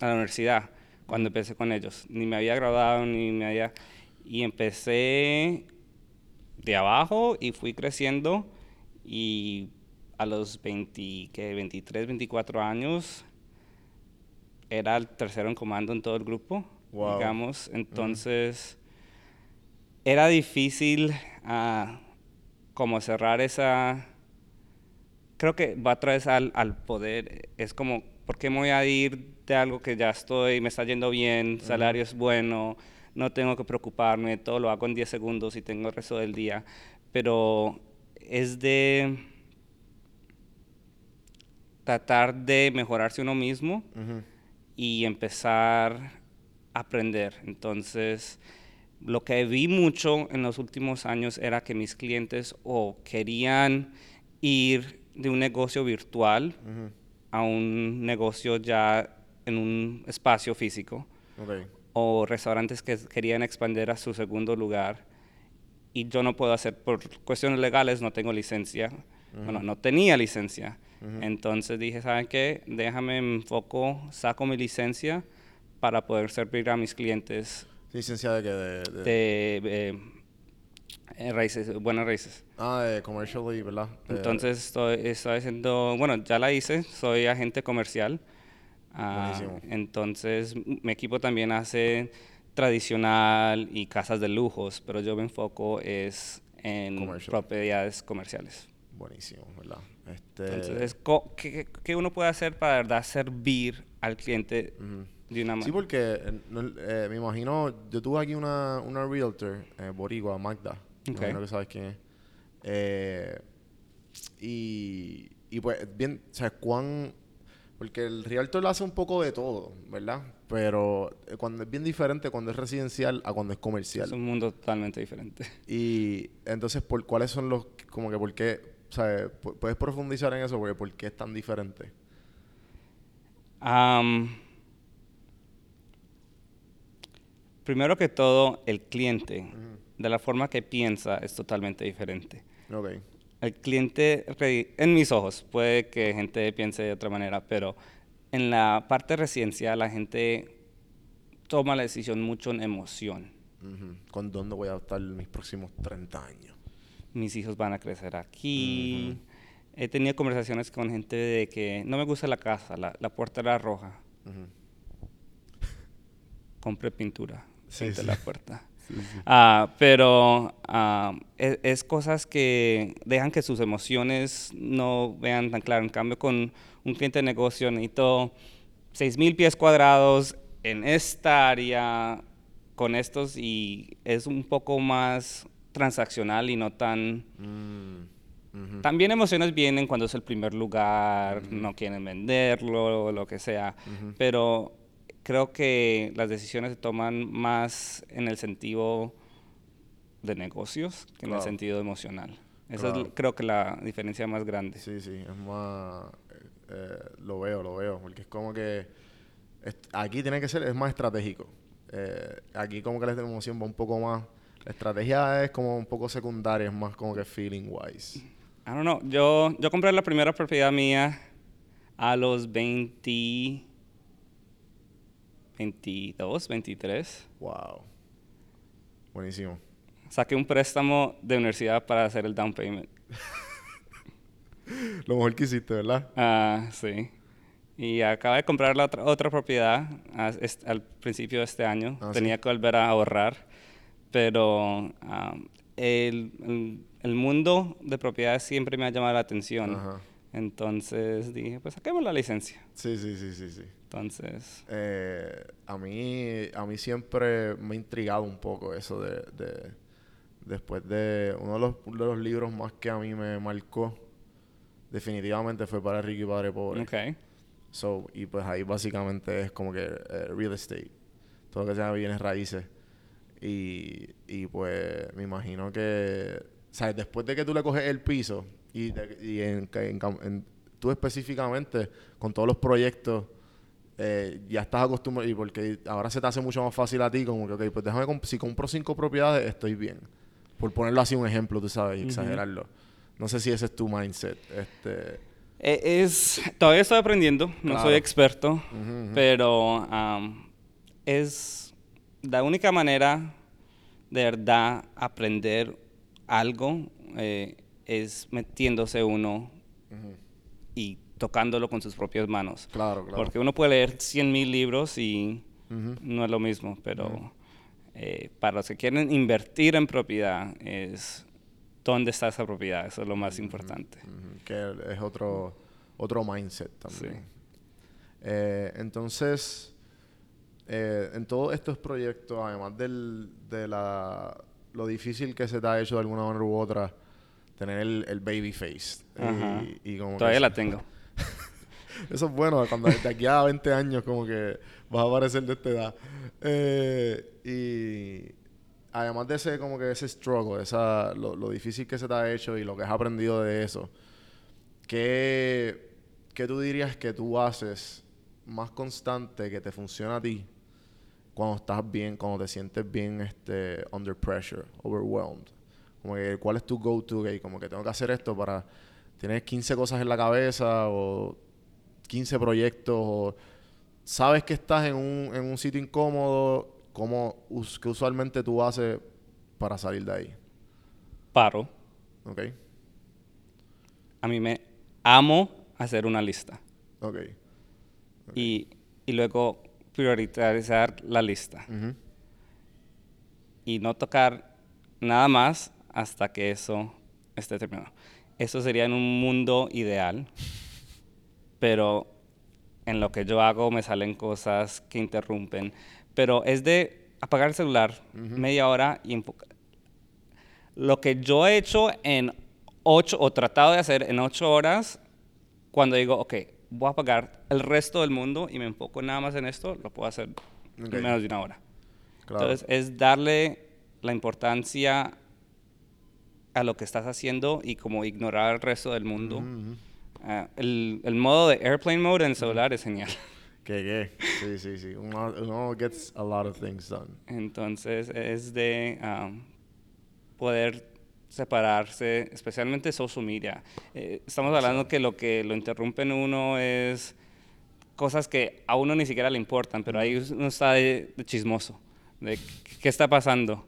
a la universidad cuando empecé con ellos. Ni me había graduado, ni me había... Y empecé de abajo y fui creciendo y a los 20, ¿qué? 23, 24 años era el tercero en comando en todo el grupo, Wow. digamos. Entonces, era difícil ah, como cerrar esa... Creo que va otra vez al, al poder. Es como, ¿por qué me voy a ir de algo que ya estoy, me está yendo bien, salario es bueno, no tengo que preocuparme, todo lo hago en 10 segundos y tengo el resto del día. Pero es de tratar de mejorarse uno mismo y empezar a aprender. Entonces, lo que vi mucho en los últimos años era que mis clientes o querían ir de un negocio virtual a un negocio ya en un espacio físico. O restaurantes que querían expandir a su segundo lugar. Y yo no puedo hacer, por cuestiones legales, no tengo licencia. Bueno, no tenía licencia. Entonces dije, ¿saben qué? Déjame enfoco, saco mi licencia para poder servir a mis clientes. ¿Licencia de qué? De, de... Eh, eh, raíces, buenas raíces. Ah, de commercially, ¿verdad? Entonces estoy, estoy haciendo, bueno, ya la hice, soy agente comercial. Ah, entonces mi equipo también hace tradicional y casas de lujos, pero yo me enfoco es en propiedades comerciales. Buenísimo, ¿verdad? Este... Entonces, ¿qué, ¿qué, uno puede hacer para verdad servir al cliente de una manera? Sí, porque eh, eh, me imagino, yo tuve aquí una, una realtor, eh, Boricua, Magda, okay. que sabes quién es. Eh, y, y pues, bien, o sea, cuán porque el realtor lo hace un poco de todo, ¿verdad? Pero eh, cuando es bien diferente cuando es residencial a cuando es comercial. Es un mundo totalmente diferente. Y entonces, ¿por cuáles son los, como que por qué, puedes profundizar en eso? Porque ¿por qué es tan diferente? primero que todo, el cliente, de la forma que piensa, es totalmente diferente. Okay el cliente, en mis ojos, puede que gente piense de otra manera, pero en la parte residencial la gente toma la decisión mucho en emoción. ¿Con dónde voy a estar mis próximos 30 años? Mis hijos van a crecer aquí. He tenido conversaciones con gente de que no me gusta la casa, la, puerta era roja. Compre pintura, sí, la puerta. Ah, pero ah, e, es, cosas que dejan que sus emociones no vean tan claro. En cambio, con un cliente de negocio necesito 6.000 pies cuadrados en esta área con estos y es un poco más transaccional y no tan... Mm, También emociones vienen cuando es el primer lugar, no quieren venderlo, lo que sea, pero creo que las decisiones se toman más en el sentido de negocios que en el sentido emocional. Esa es creo que la diferencia más grande. Sí, sí, es más... Eh, lo veo, lo veo, porque es como que aquí tiene que ser, es más estratégico. Eh, aquí como que la emoción va un poco más... La estrategia es como un poco secundaria, es más como que feeling wise. I don't know. Yo, yo compré la primera propiedad mía a los 20 22, 23. Wow. Buenísimo. Saqué un préstamo de universidad para hacer el down payment. Lo mejor que hiciste, ¿verdad? Ah, sí. Y acabé de comprar la otra, propiedad al principio de este año. Ah, Tenía que volver a ahorrar. Pero el, el, mundo de propiedades siempre me ha llamado la atención. Entonces dije, pues saquemos la licencia. Sí, sí, sí, sí, sí. Entonces... Eh, a, mí, a mí siempre me ha intrigado un poco eso de... después de uno de los, de los, libros más que a mí me marcó, definitivamente fue para Ricky Padre Pobre. Ok. So, y pues ahí básicamente es como que eh, real estate. Todo lo que se llama bienes raíces. Y, y pues me imagino que... ¿Sabes? Después de que tú le coges el piso y, y en, en, tú específicamente, con todos los proyectos eh, ya estás acostumbrado y porque ahora se te hace mucho más fácil a ti como que, ok, pues déjame, si compro cinco propiedades, estoy bien. Por ponerlo así un ejemplo, tú sabes, y exagerarlo. No sé si ese es tu mindset. Este... E, es, todavía estoy aprendiendo, no soy experto, pero es la única manera de verdad aprender algo eh, es metiéndose uno y tocándolo con sus propias manos. Claro, claro. Porque uno puede leer 100 mil libros y no es lo mismo, pero eh, para los que quieren invertir en propiedad es dónde está esa propiedad, eso es lo más importante. Que es otro, otro mindset también. Eh, entonces, eh, en todos estos proyectos, además del, de la, lo difícil que se te ha hecho de alguna manera u otra, tener el, el baby face. Ajá. Y, y como Todavía la tengo. Eso es bueno, cuando de aquí a 20 años como que vas a parecer de esta edad. Eh, y además de ese como que ese struggle, esa, lo, lo difícil que se te ha hecho y lo que has aprendido de eso, ¿qué, qué tú dirías que tú haces más constante que te funciona a ti cuando estás bien, cuando te sientes bien este, under pressure, overwhelmed? Como que, ¿cuál es tu go-to? Que como que tengo que hacer esto para... Tienes 15 cosas en la cabeza o 15 proyectos o sabes que estás en un, en un sitio incómodo, como us- que usualmente tú haces para salir de ahí. Paro. ¿Ok? A mí me amo hacer una lista. Ok. Y, y luego priorizar la lista. Y no tocar nada más hasta que eso esté terminado. Eso sería en un mundo ideal, pero en lo que yo hago me salen cosas que interrumpen. Pero es de apagar el celular media hora y enfocar. Lo que yo he hecho en ocho, o tratado de hacer en ocho horas, cuando digo, ok, voy a apagar el resto del mundo y me enfoco nada más en esto, lo puedo hacer Ok. en menos de una hora. Claro. Entonces, es darle la importancia a lo que estás haciendo y como ignorar el resto del mundo. Ah, el, el modo de airplane mode en el celular es genial. ¿Qué, qué? Sí, sí, sí. Uno, uno gets a lot of things done. Entonces, es de um, poder separarse, especialmente social media. Eh, estamos hablando que lo que lo interrumpen uno es cosas que a uno ni siquiera le importan, pero ahí uno está de, de chismoso, de qué- está pasando.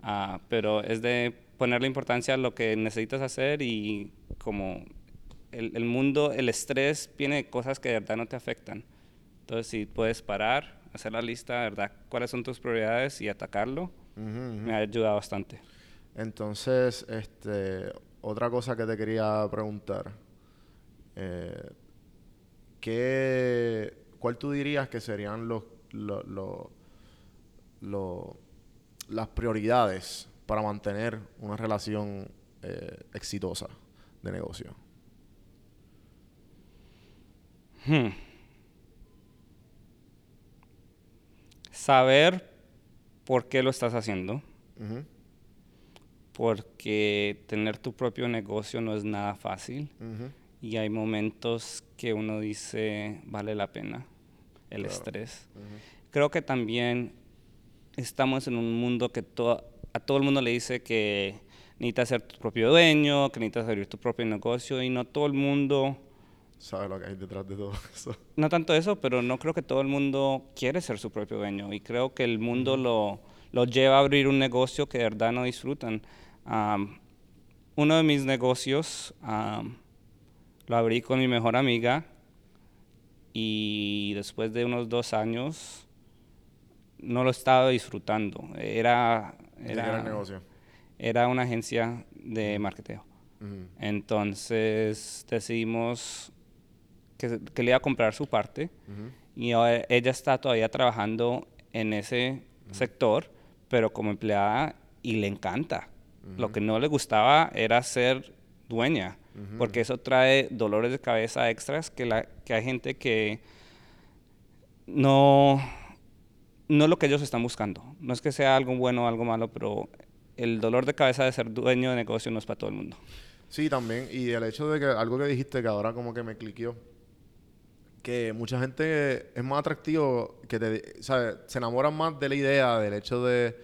Ah, pero es de ponerle importancia a lo que necesitas hacer y como el, el mundo, el estrés viene de cosas que de verdad no te afectan. Entonces, si puedes parar, hacer la lista, de verdad, cuáles son tus prioridades y atacarlo, me ha ayudado bastante. Entonces, este, otra cosa que te quería preguntar. eh, ¿qué, ¿Cuál tú dirías que serían los, lo- lo- lo- las prioridades para mantener una relación eh, exitosa de negocio? Hmm. Saber por qué lo estás haciendo, porque tener tu propio negocio no es nada fácil y hay momentos que uno dice vale la pena el estrés. Creo que también estamos en un mundo que to- a todo el mundo le dice que necesitas ser tu propio dueño, que necesitas abrir tu propio negocio y no todo el mundo ¿Sabes lo que hay detrás de todo eso? No tanto eso, pero no creo que todo el mundo quiere ser su propio dueño y creo que el mundo lo, lo lleva a abrir un negocio que de verdad no disfrutan. Am, uno de mis negocios lo abrí con mi mejor amiga y después de unos dos años no lo estaba disfrutando. Era, ¿De qué era negocio? era una agencia de marketeo. Entonces decidimos que, que le iba a comprar su parte y ahora ella está todavía trabajando en ese sector, pero como empleada y le encanta. Lo que no le gustaba era ser dueña, porque eso trae dolores de cabeza extras que, la, que hay gente que no, no es lo que ellos están buscando. No es que sea algo bueno o algo malo, pero el dolor de cabeza de ser dueño de negocio no es para todo el mundo. Sí, también. Y el hecho de que algo que dijiste que ahora como que me cliqueó. Que mucha gente es más atractivo que te, ¿sabes? Se enamoran más de la idea, del hecho de,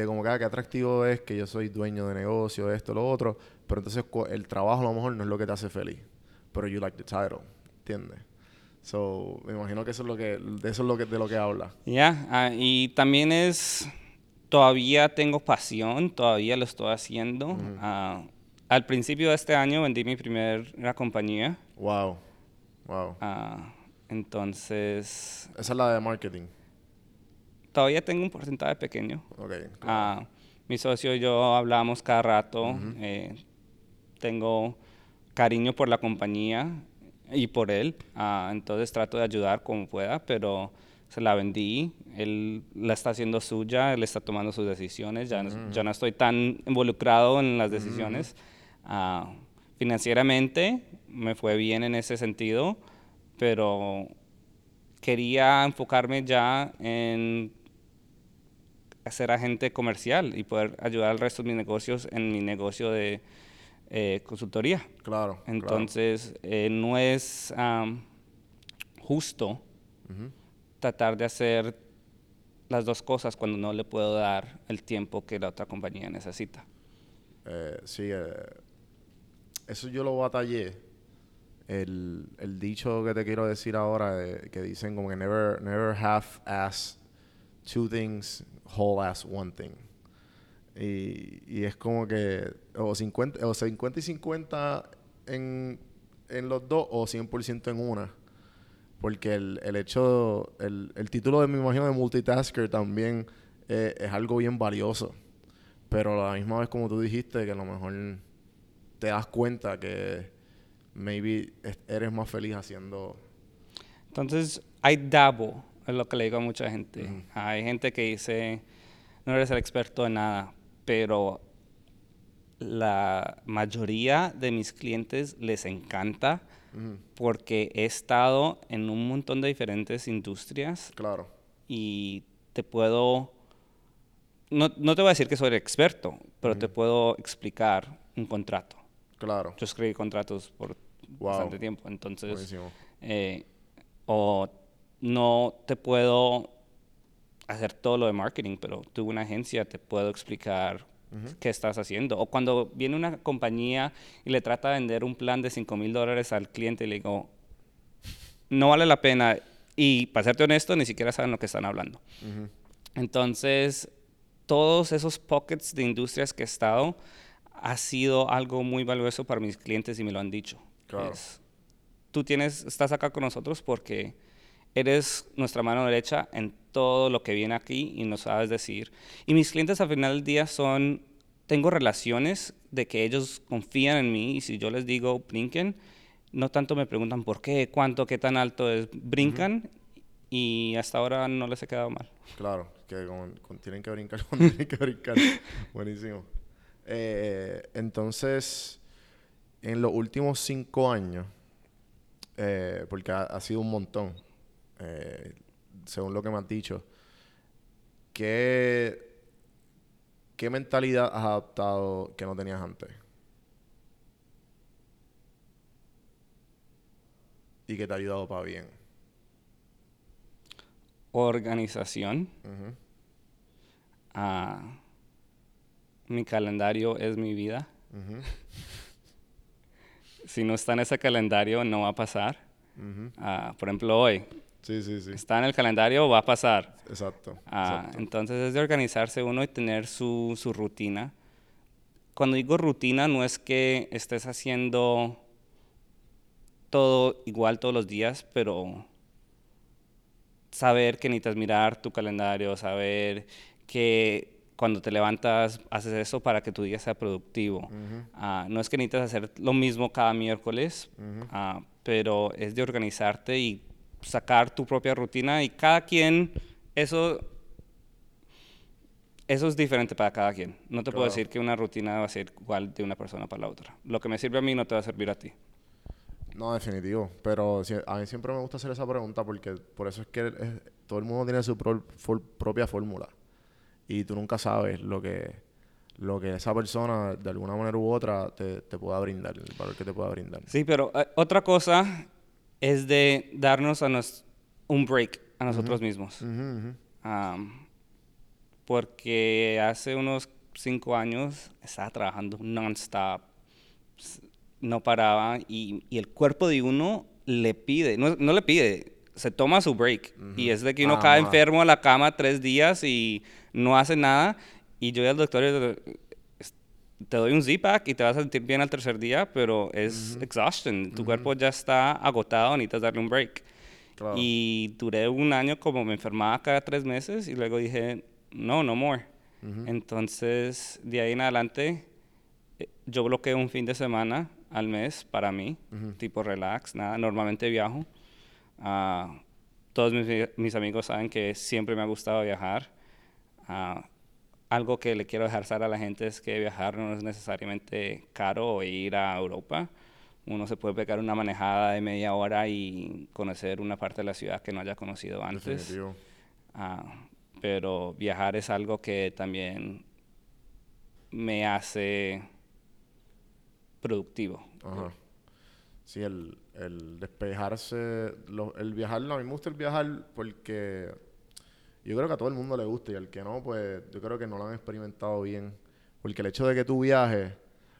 de como que, ah, qué atractivo es que yo soy dueño de negocio, esto, lo otro. Pero entonces el trabajo a lo mejor no es lo que te hace feliz. Pero you like the title, ¿entiendes? So, me imagino que eso es lo que, de eso es lo que, de lo que habla. Ya, ah, y también es, todavía tengo pasión, todavía lo estoy haciendo. Ah, al principio de este año vendí mi primera compañía, Wow. Wow. ah, entonces Esa es la de marketing. Todavía tengo un porcentaje pequeño. Ok. Ah, mi socio y yo hablamos cada rato, eh, tengo cariño por la compañía y por él, ah, entonces trato de ayudar como pueda, pero se la vendí, él la está haciendo suya, él está tomando sus decisiones, ya, no, ya no estoy tan involucrado en las decisiones. Ah, financieramente me fue bien en ese sentido, pero quería enfocarme ya en ser agente comercial y poder ayudar al resto de mis negocios en mi negocio de eh, consultoría. Claro. Entonces, eh, no es am, justo tratar de hacer las dos cosas cuando no le puedo dar el tiempo que la otra compañía necesita. Eh, sí, eso yo lo batallé. El, el dicho que te quiero decir ahora, que dicen como que never, never half ass two things, whole ass one thing. Y, y es como que o 50, o 50 y 50 en, en los dos o 100% en una. Porque el, el hecho, el, el título de me imagino de multitasker también eh, es algo bien valioso. Pero a la misma vez, como tú dijiste, que a lo mejor te das cuenta que maybe es- eres más feliz haciendo. Entonces, hay dabo, es lo que le digo a mucha gente. Hay gente que dice, no eres el experto en nada, pero la mayoría de mis clientes les encanta porque he estado en un montón de diferentes industrias Claro, y te puedo, no, no te voy a decir que soy el experto, pero te puedo explicar un contrato. claro. Yo escribí contratos por Wow. bastante tiempo, entonces, Buenísimo. eh, o no te puedo hacer todo lo de marketing, pero tuve una agencia, te puedo explicar qué estás haciendo. O cuando viene una compañía y le trata de vender un plan de 5 mil dólares al cliente le digo, no vale la pena. Y para serte honesto, ni siquiera saben lo que están hablando. Entonces, todos esos pockets de industrias que he estado ha sido algo muy valioso para mis clientes y me lo han dicho. Claro. Es, tú tienes, estás acá con nosotros porque eres nuestra mano derecha en todo lo que viene aquí y nos sabes decir. Y mis clientes al final del día son, tengo relaciones de que ellos confían en mí y si yo les digo brinquen, no tanto me preguntan por qué, cuánto, qué tan alto es, brincan y hasta ahora no les he quedado mal. Claro, que con- con- tienen que brincar cuando tienen que brincar. Buenísimo. Eh, entonces, en los últimos cinco años, eh, porque ha, ha sido un montón, eh, según lo que me has dicho, ¿qué, ¿qué mentalidad has adaptado que no tenías antes? Y que te ha ayudado para bien. Organización. Ah, mi calendario es mi vida. Si no está en ese calendario, no va a pasar. Ah, por ejemplo, hoy, Sí, sí, sí. está en el calendario, va a pasar. Exacto. Ah, exacto. entonces es de organizarse uno y tener su, su rutina. Cuando digo rutina, no es que estés haciendo todo igual todos los días, pero saber que necesitas mirar tu calendario, saber que cuando te levantas haces eso para que tu día sea productivo. Ah, no es que necesitas hacer lo mismo cada miércoles, ah, pero es de organizarte y sacar tu propia rutina y cada quien, eso, eso es diferente para cada quien. No te puedo Claro. decir que una rutina va a ser igual de una persona para la otra. Lo que me sirve a mí no te va a servir a ti. No, definitivo. Pero sí, a mí siempre me gusta hacer esa pregunta porque por eso es que es- todo el mundo tiene su pro- for- propia fórmula. Y tú nunca sabes lo que, lo que esa persona, de alguna manera u otra, te, te pueda brindar, el valor que te pueda brindar. Sí, pero eh, otra cosa es de darnos a nos, un break a nosotros mismos. Porque hace unos cinco años estaba trabajando non-stop, no paraba y, y el cuerpo de uno le pide, no, no le pide, se toma su break. Y es de que uno Ah, cae enfermo a la cama tres días y no hace nada. Y yo voy al doctor y te doy un Z-Pack y te vas a sentir bien al tercer día, pero es exhaustion. Tu cuerpo ya está agotado, necesitas darle un break. Claro. Y duré un año como me enfermaba cada tres meses y luego dije, no, no more. Entonces, de ahí en adelante, eh, yo bloqueo un fin de semana al mes para mí, tipo relax, nada, normalmente viajo. Ah, todos mis, mis amigos saben que siempre me ha gustado viajar. Algo que le quiero dejar saber a la gente es que viajar no es necesariamente caro o ir a Europa. Uno se puede pegar una manejada de media hora y conocer una parte de la ciudad que no haya conocido antes. Definitivo. Ah, pero viajar es algo que también me hace productivo. Ajá. Sí, el, el despejarse, lo- el viajar, no, a mí me gusta el viajar porque yo creo que a todo el mundo le gusta y al que no, pues yo creo que no lo han experimentado bien. Porque el hecho de que tú viajes,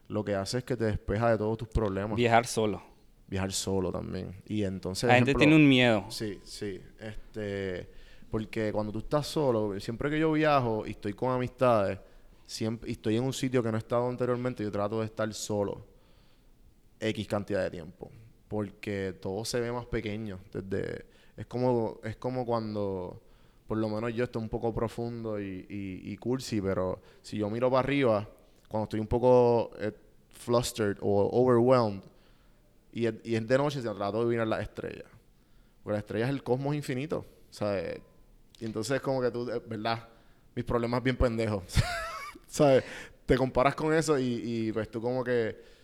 lo que hace es que te despeja de todos tus problemas. Viajar solo. Viajar solo también. Y entonces... La gente ejemplo- tiene un miedo. Sí, sí. Este, porque cuando tú estás solo, siempre que yo viajo y estoy con amistades, siempre, y estoy en un sitio que no he estado anteriormente, yo trato de estar solo X cantidad de tiempo. Porque todo se ve más pequeño. Desde, es como, es como cuando, por lo menos yo estoy un poco profundo y, y, cursi, pero si yo miro para arriba, cuando estoy un poco eh, flustered o overwhelmed, y es, de noche, se trato de mirar las estrellas. Porque la estrella es el cosmos infinito. ¿Sabes? Y entonces es como que tú, eh, ¿verdad? Mis problemas bien pendejos. ¿Sabes? Te comparas con eso y, y pues tú como que...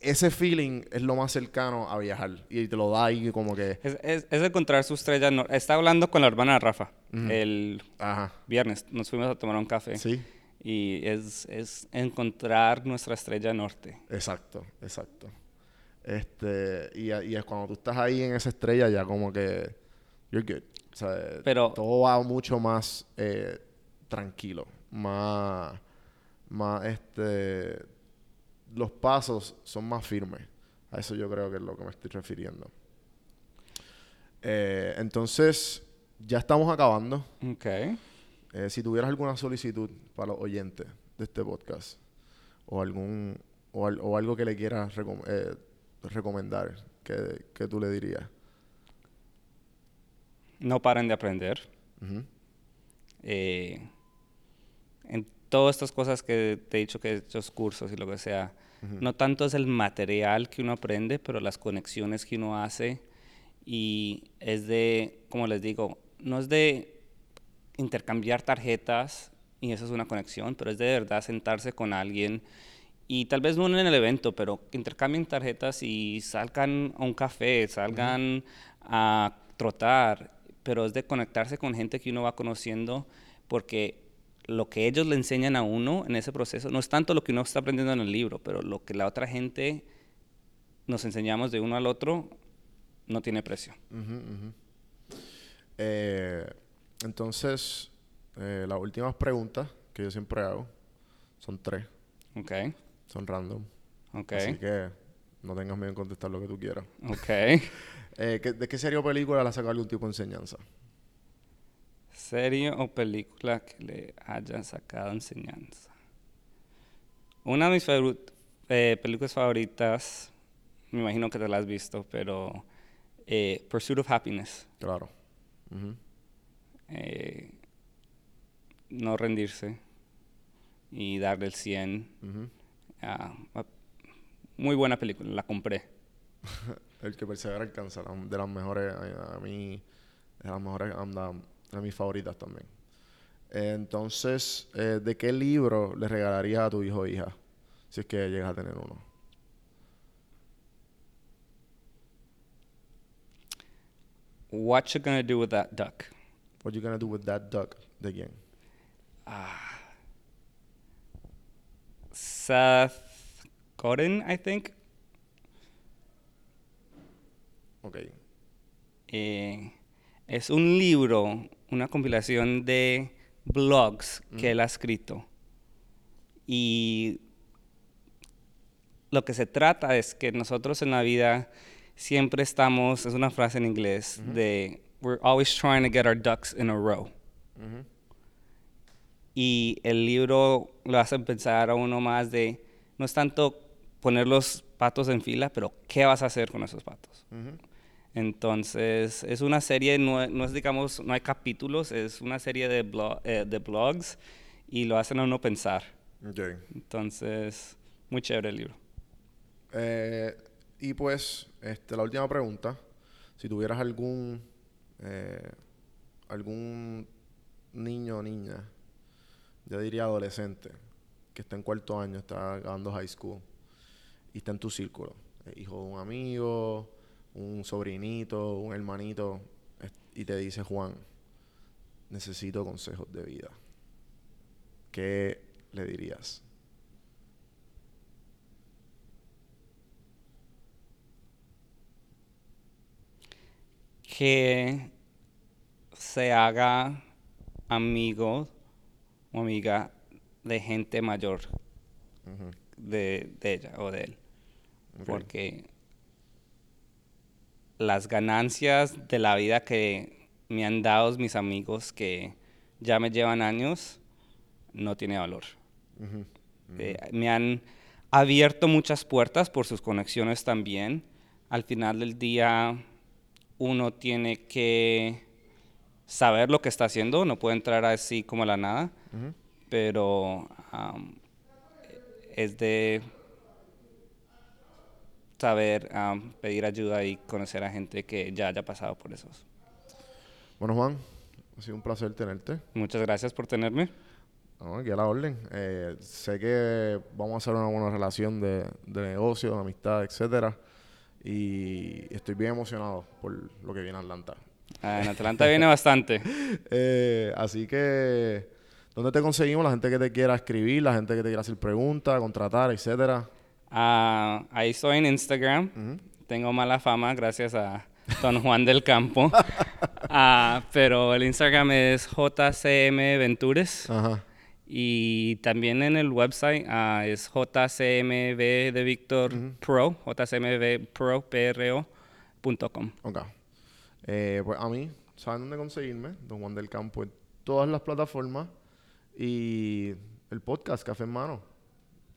Ese feeling es lo más cercano a viajar. Y te lo da ahí como que... Es, es, es encontrar su estrella. nor- Estaba hablando con la hermana Rafa el Ajá. viernes. Nos fuimos a tomar un café. Sí. Y es, es encontrar nuestra estrella norte. Exacto, exacto. Este, y, y es cuando tú estás ahí en esa estrella ya como que you're good. O sea, Pero- todo va mucho más eh, tranquilo, más, más este, los pasos son más firmes. A eso yo creo que es lo que me estoy refiriendo. Eh, entonces, ya estamos acabando. Ok. Eh, si tuvieras alguna solicitud para los oyentes de este podcast o algún o, al- o algo que le quieras recom- eh, recomendar, que, que tú le dirías. No paren de aprender. Eh, en todas estas cosas que te he dicho que estos cursos y lo que sea, no tanto es el material que uno aprende, pero las conexiones que uno hace y es de, como les digo, no es de intercambiar tarjetas y eso es una conexión, pero es de verdad sentarse con alguien y tal vez no en el evento, pero intercambien tarjetas y salgan a un café, salgan a trotar, pero es de conectarse con gente que uno va conociendo porque lo que ellos le enseñan a uno en ese proceso no es tanto lo que uno está aprendiendo en el libro, pero lo que la otra gente nos enseñamos de uno al otro no tiene precio. Eh, entonces, eh, las últimas preguntas que yo siempre hago son tres, ¿Ok? son random. ¿Ok? Así que no tengas miedo en contestar lo que tú quieras. ¿Ok? Eh, ¿qué- ¿De qué serie o película le has sacado algún tipo de enseñanza? ¿Serie o película que le hayan sacado enseñanza? Una de mis eh, películas favoritas, me imagino que te la has visto, pero eh, Pursuit of Happiness. Claro. Eh, no rendirse y darle el 100. Ujú. Ah, ah, muy buena película, la compré. El que persevera alcanza, de las mejores, a, mí, de las mejores, anda, de mis favoritas también. Entonces, eh, ¿de qué libro le regalarías a tu hijo o hija? Si es que llegas a tener uno. What you gonna do with that duck? What you gonna do with that duck? ¿De quién? Seth Godin, I think. Ok. Eh, es un libro, una compilación de blogs que él ha escrito. Y lo que se trata es que nosotros en la vida siempre estamos, es una frase en inglés, de we're always trying to get our ducks in a row. Y el libro lo hace pensar a uno más de, no es tanto poner los patos en fila, pero ¿qué vas a hacer con esos patos? Entonces, es una serie, no, no es, digamos, no hay capítulos, es una serie de, eh, de blogs y lo hacen a uno pensar. Ok. Entonces, muy chévere el libro. Eh, y pues, este, la última pregunta. Si tuvieras algún eh, algún niño o niña, yo diría adolescente, que está en cuarto año, está acabando high school y está en tu círculo, hijo de un amigo, un sobrinito, un hermanito, y te dice Juan, necesito consejos de vida. ¿Qué le dirías? que se haga amigo o amiga de gente mayor de, de ella o de él. Porque las ganancias de la vida que me han dado mis amigos que ya me llevan años no tiene valor. Eh, me han abierto muchas puertas por sus conexiones también. Al final del día, uno tiene que saber lo que está haciendo, no puede entrar así como a la nada, pero es de saber am, pedir ayuda y conocer a gente que ya haya pasado por eso. Bueno, Juan, ha sido un placer tenerte. Muchas gracias por tenerme. No, aquí a la orden. Eh, sé que vamos a hacer una buena relación de, de negocio, de amistad, etcétera. Y estoy bien emocionado por lo que viene Atlanta. Ah, en Atlanta viene bastante. Eh, así que, ¿dónde te conseguimos? La gente que te quiera escribir, la gente que te quiera hacer preguntas, contratar, etcétera. Ah, ahí estoy en Instagram. Tengo mala fama gracias a Don Juan del Campo. Ah, pero el Instagram es JCM Ventures. Ajá. Y también en el website ah, es JCMV de Víctor Pro, JCMV Pro. Ok. Eh, pues a mí, ¿saben dónde conseguirme? Don Juan del Campo en todas las plataformas y el podcast Café en Mano.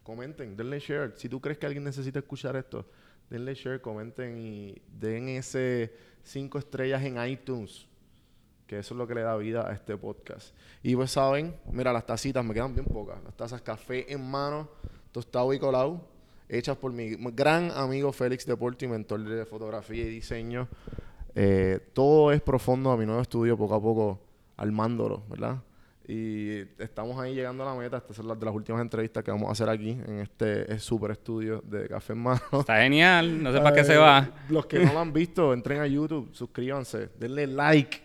Comenten, denle share. Si tú crees que alguien necesita escuchar esto, denle share, comenten y den ese cinco estrellas en iTunes. Que eso es lo que le da vida a este podcast. Y pues saben, mira, las tacitas me quedan bien pocas. Las tazas café en mano, tostado y colado, hechas por mi gran amigo Félix Deporte, mentor de fotografía y diseño. Eh, todo es profundo a mi nuevo estudio, poco a poco armándolo, ¿verdad? Y estamos ahí llegando a la meta. Estas son las de las últimas entrevistas que vamos a hacer aquí en este super estudio de Café en Mano. Está genial, no sé para qué se Eh, va. Los que no lo han visto, entren a YouTube, suscríbanse, denle like.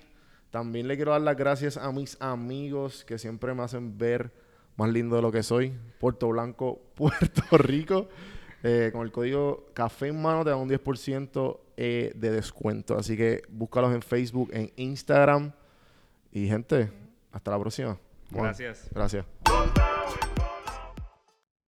También le quiero dar las gracias a mis amigos que siempre me hacen ver más lindo de lo que soy. Puerto Blanco, Puerto Rico. Eh, con el código Café en Mano te da un 10% eh, de descuento. Así que búscalos en Facebook, en Instagram. Y gente, hasta la próxima. Gracias. Gracias.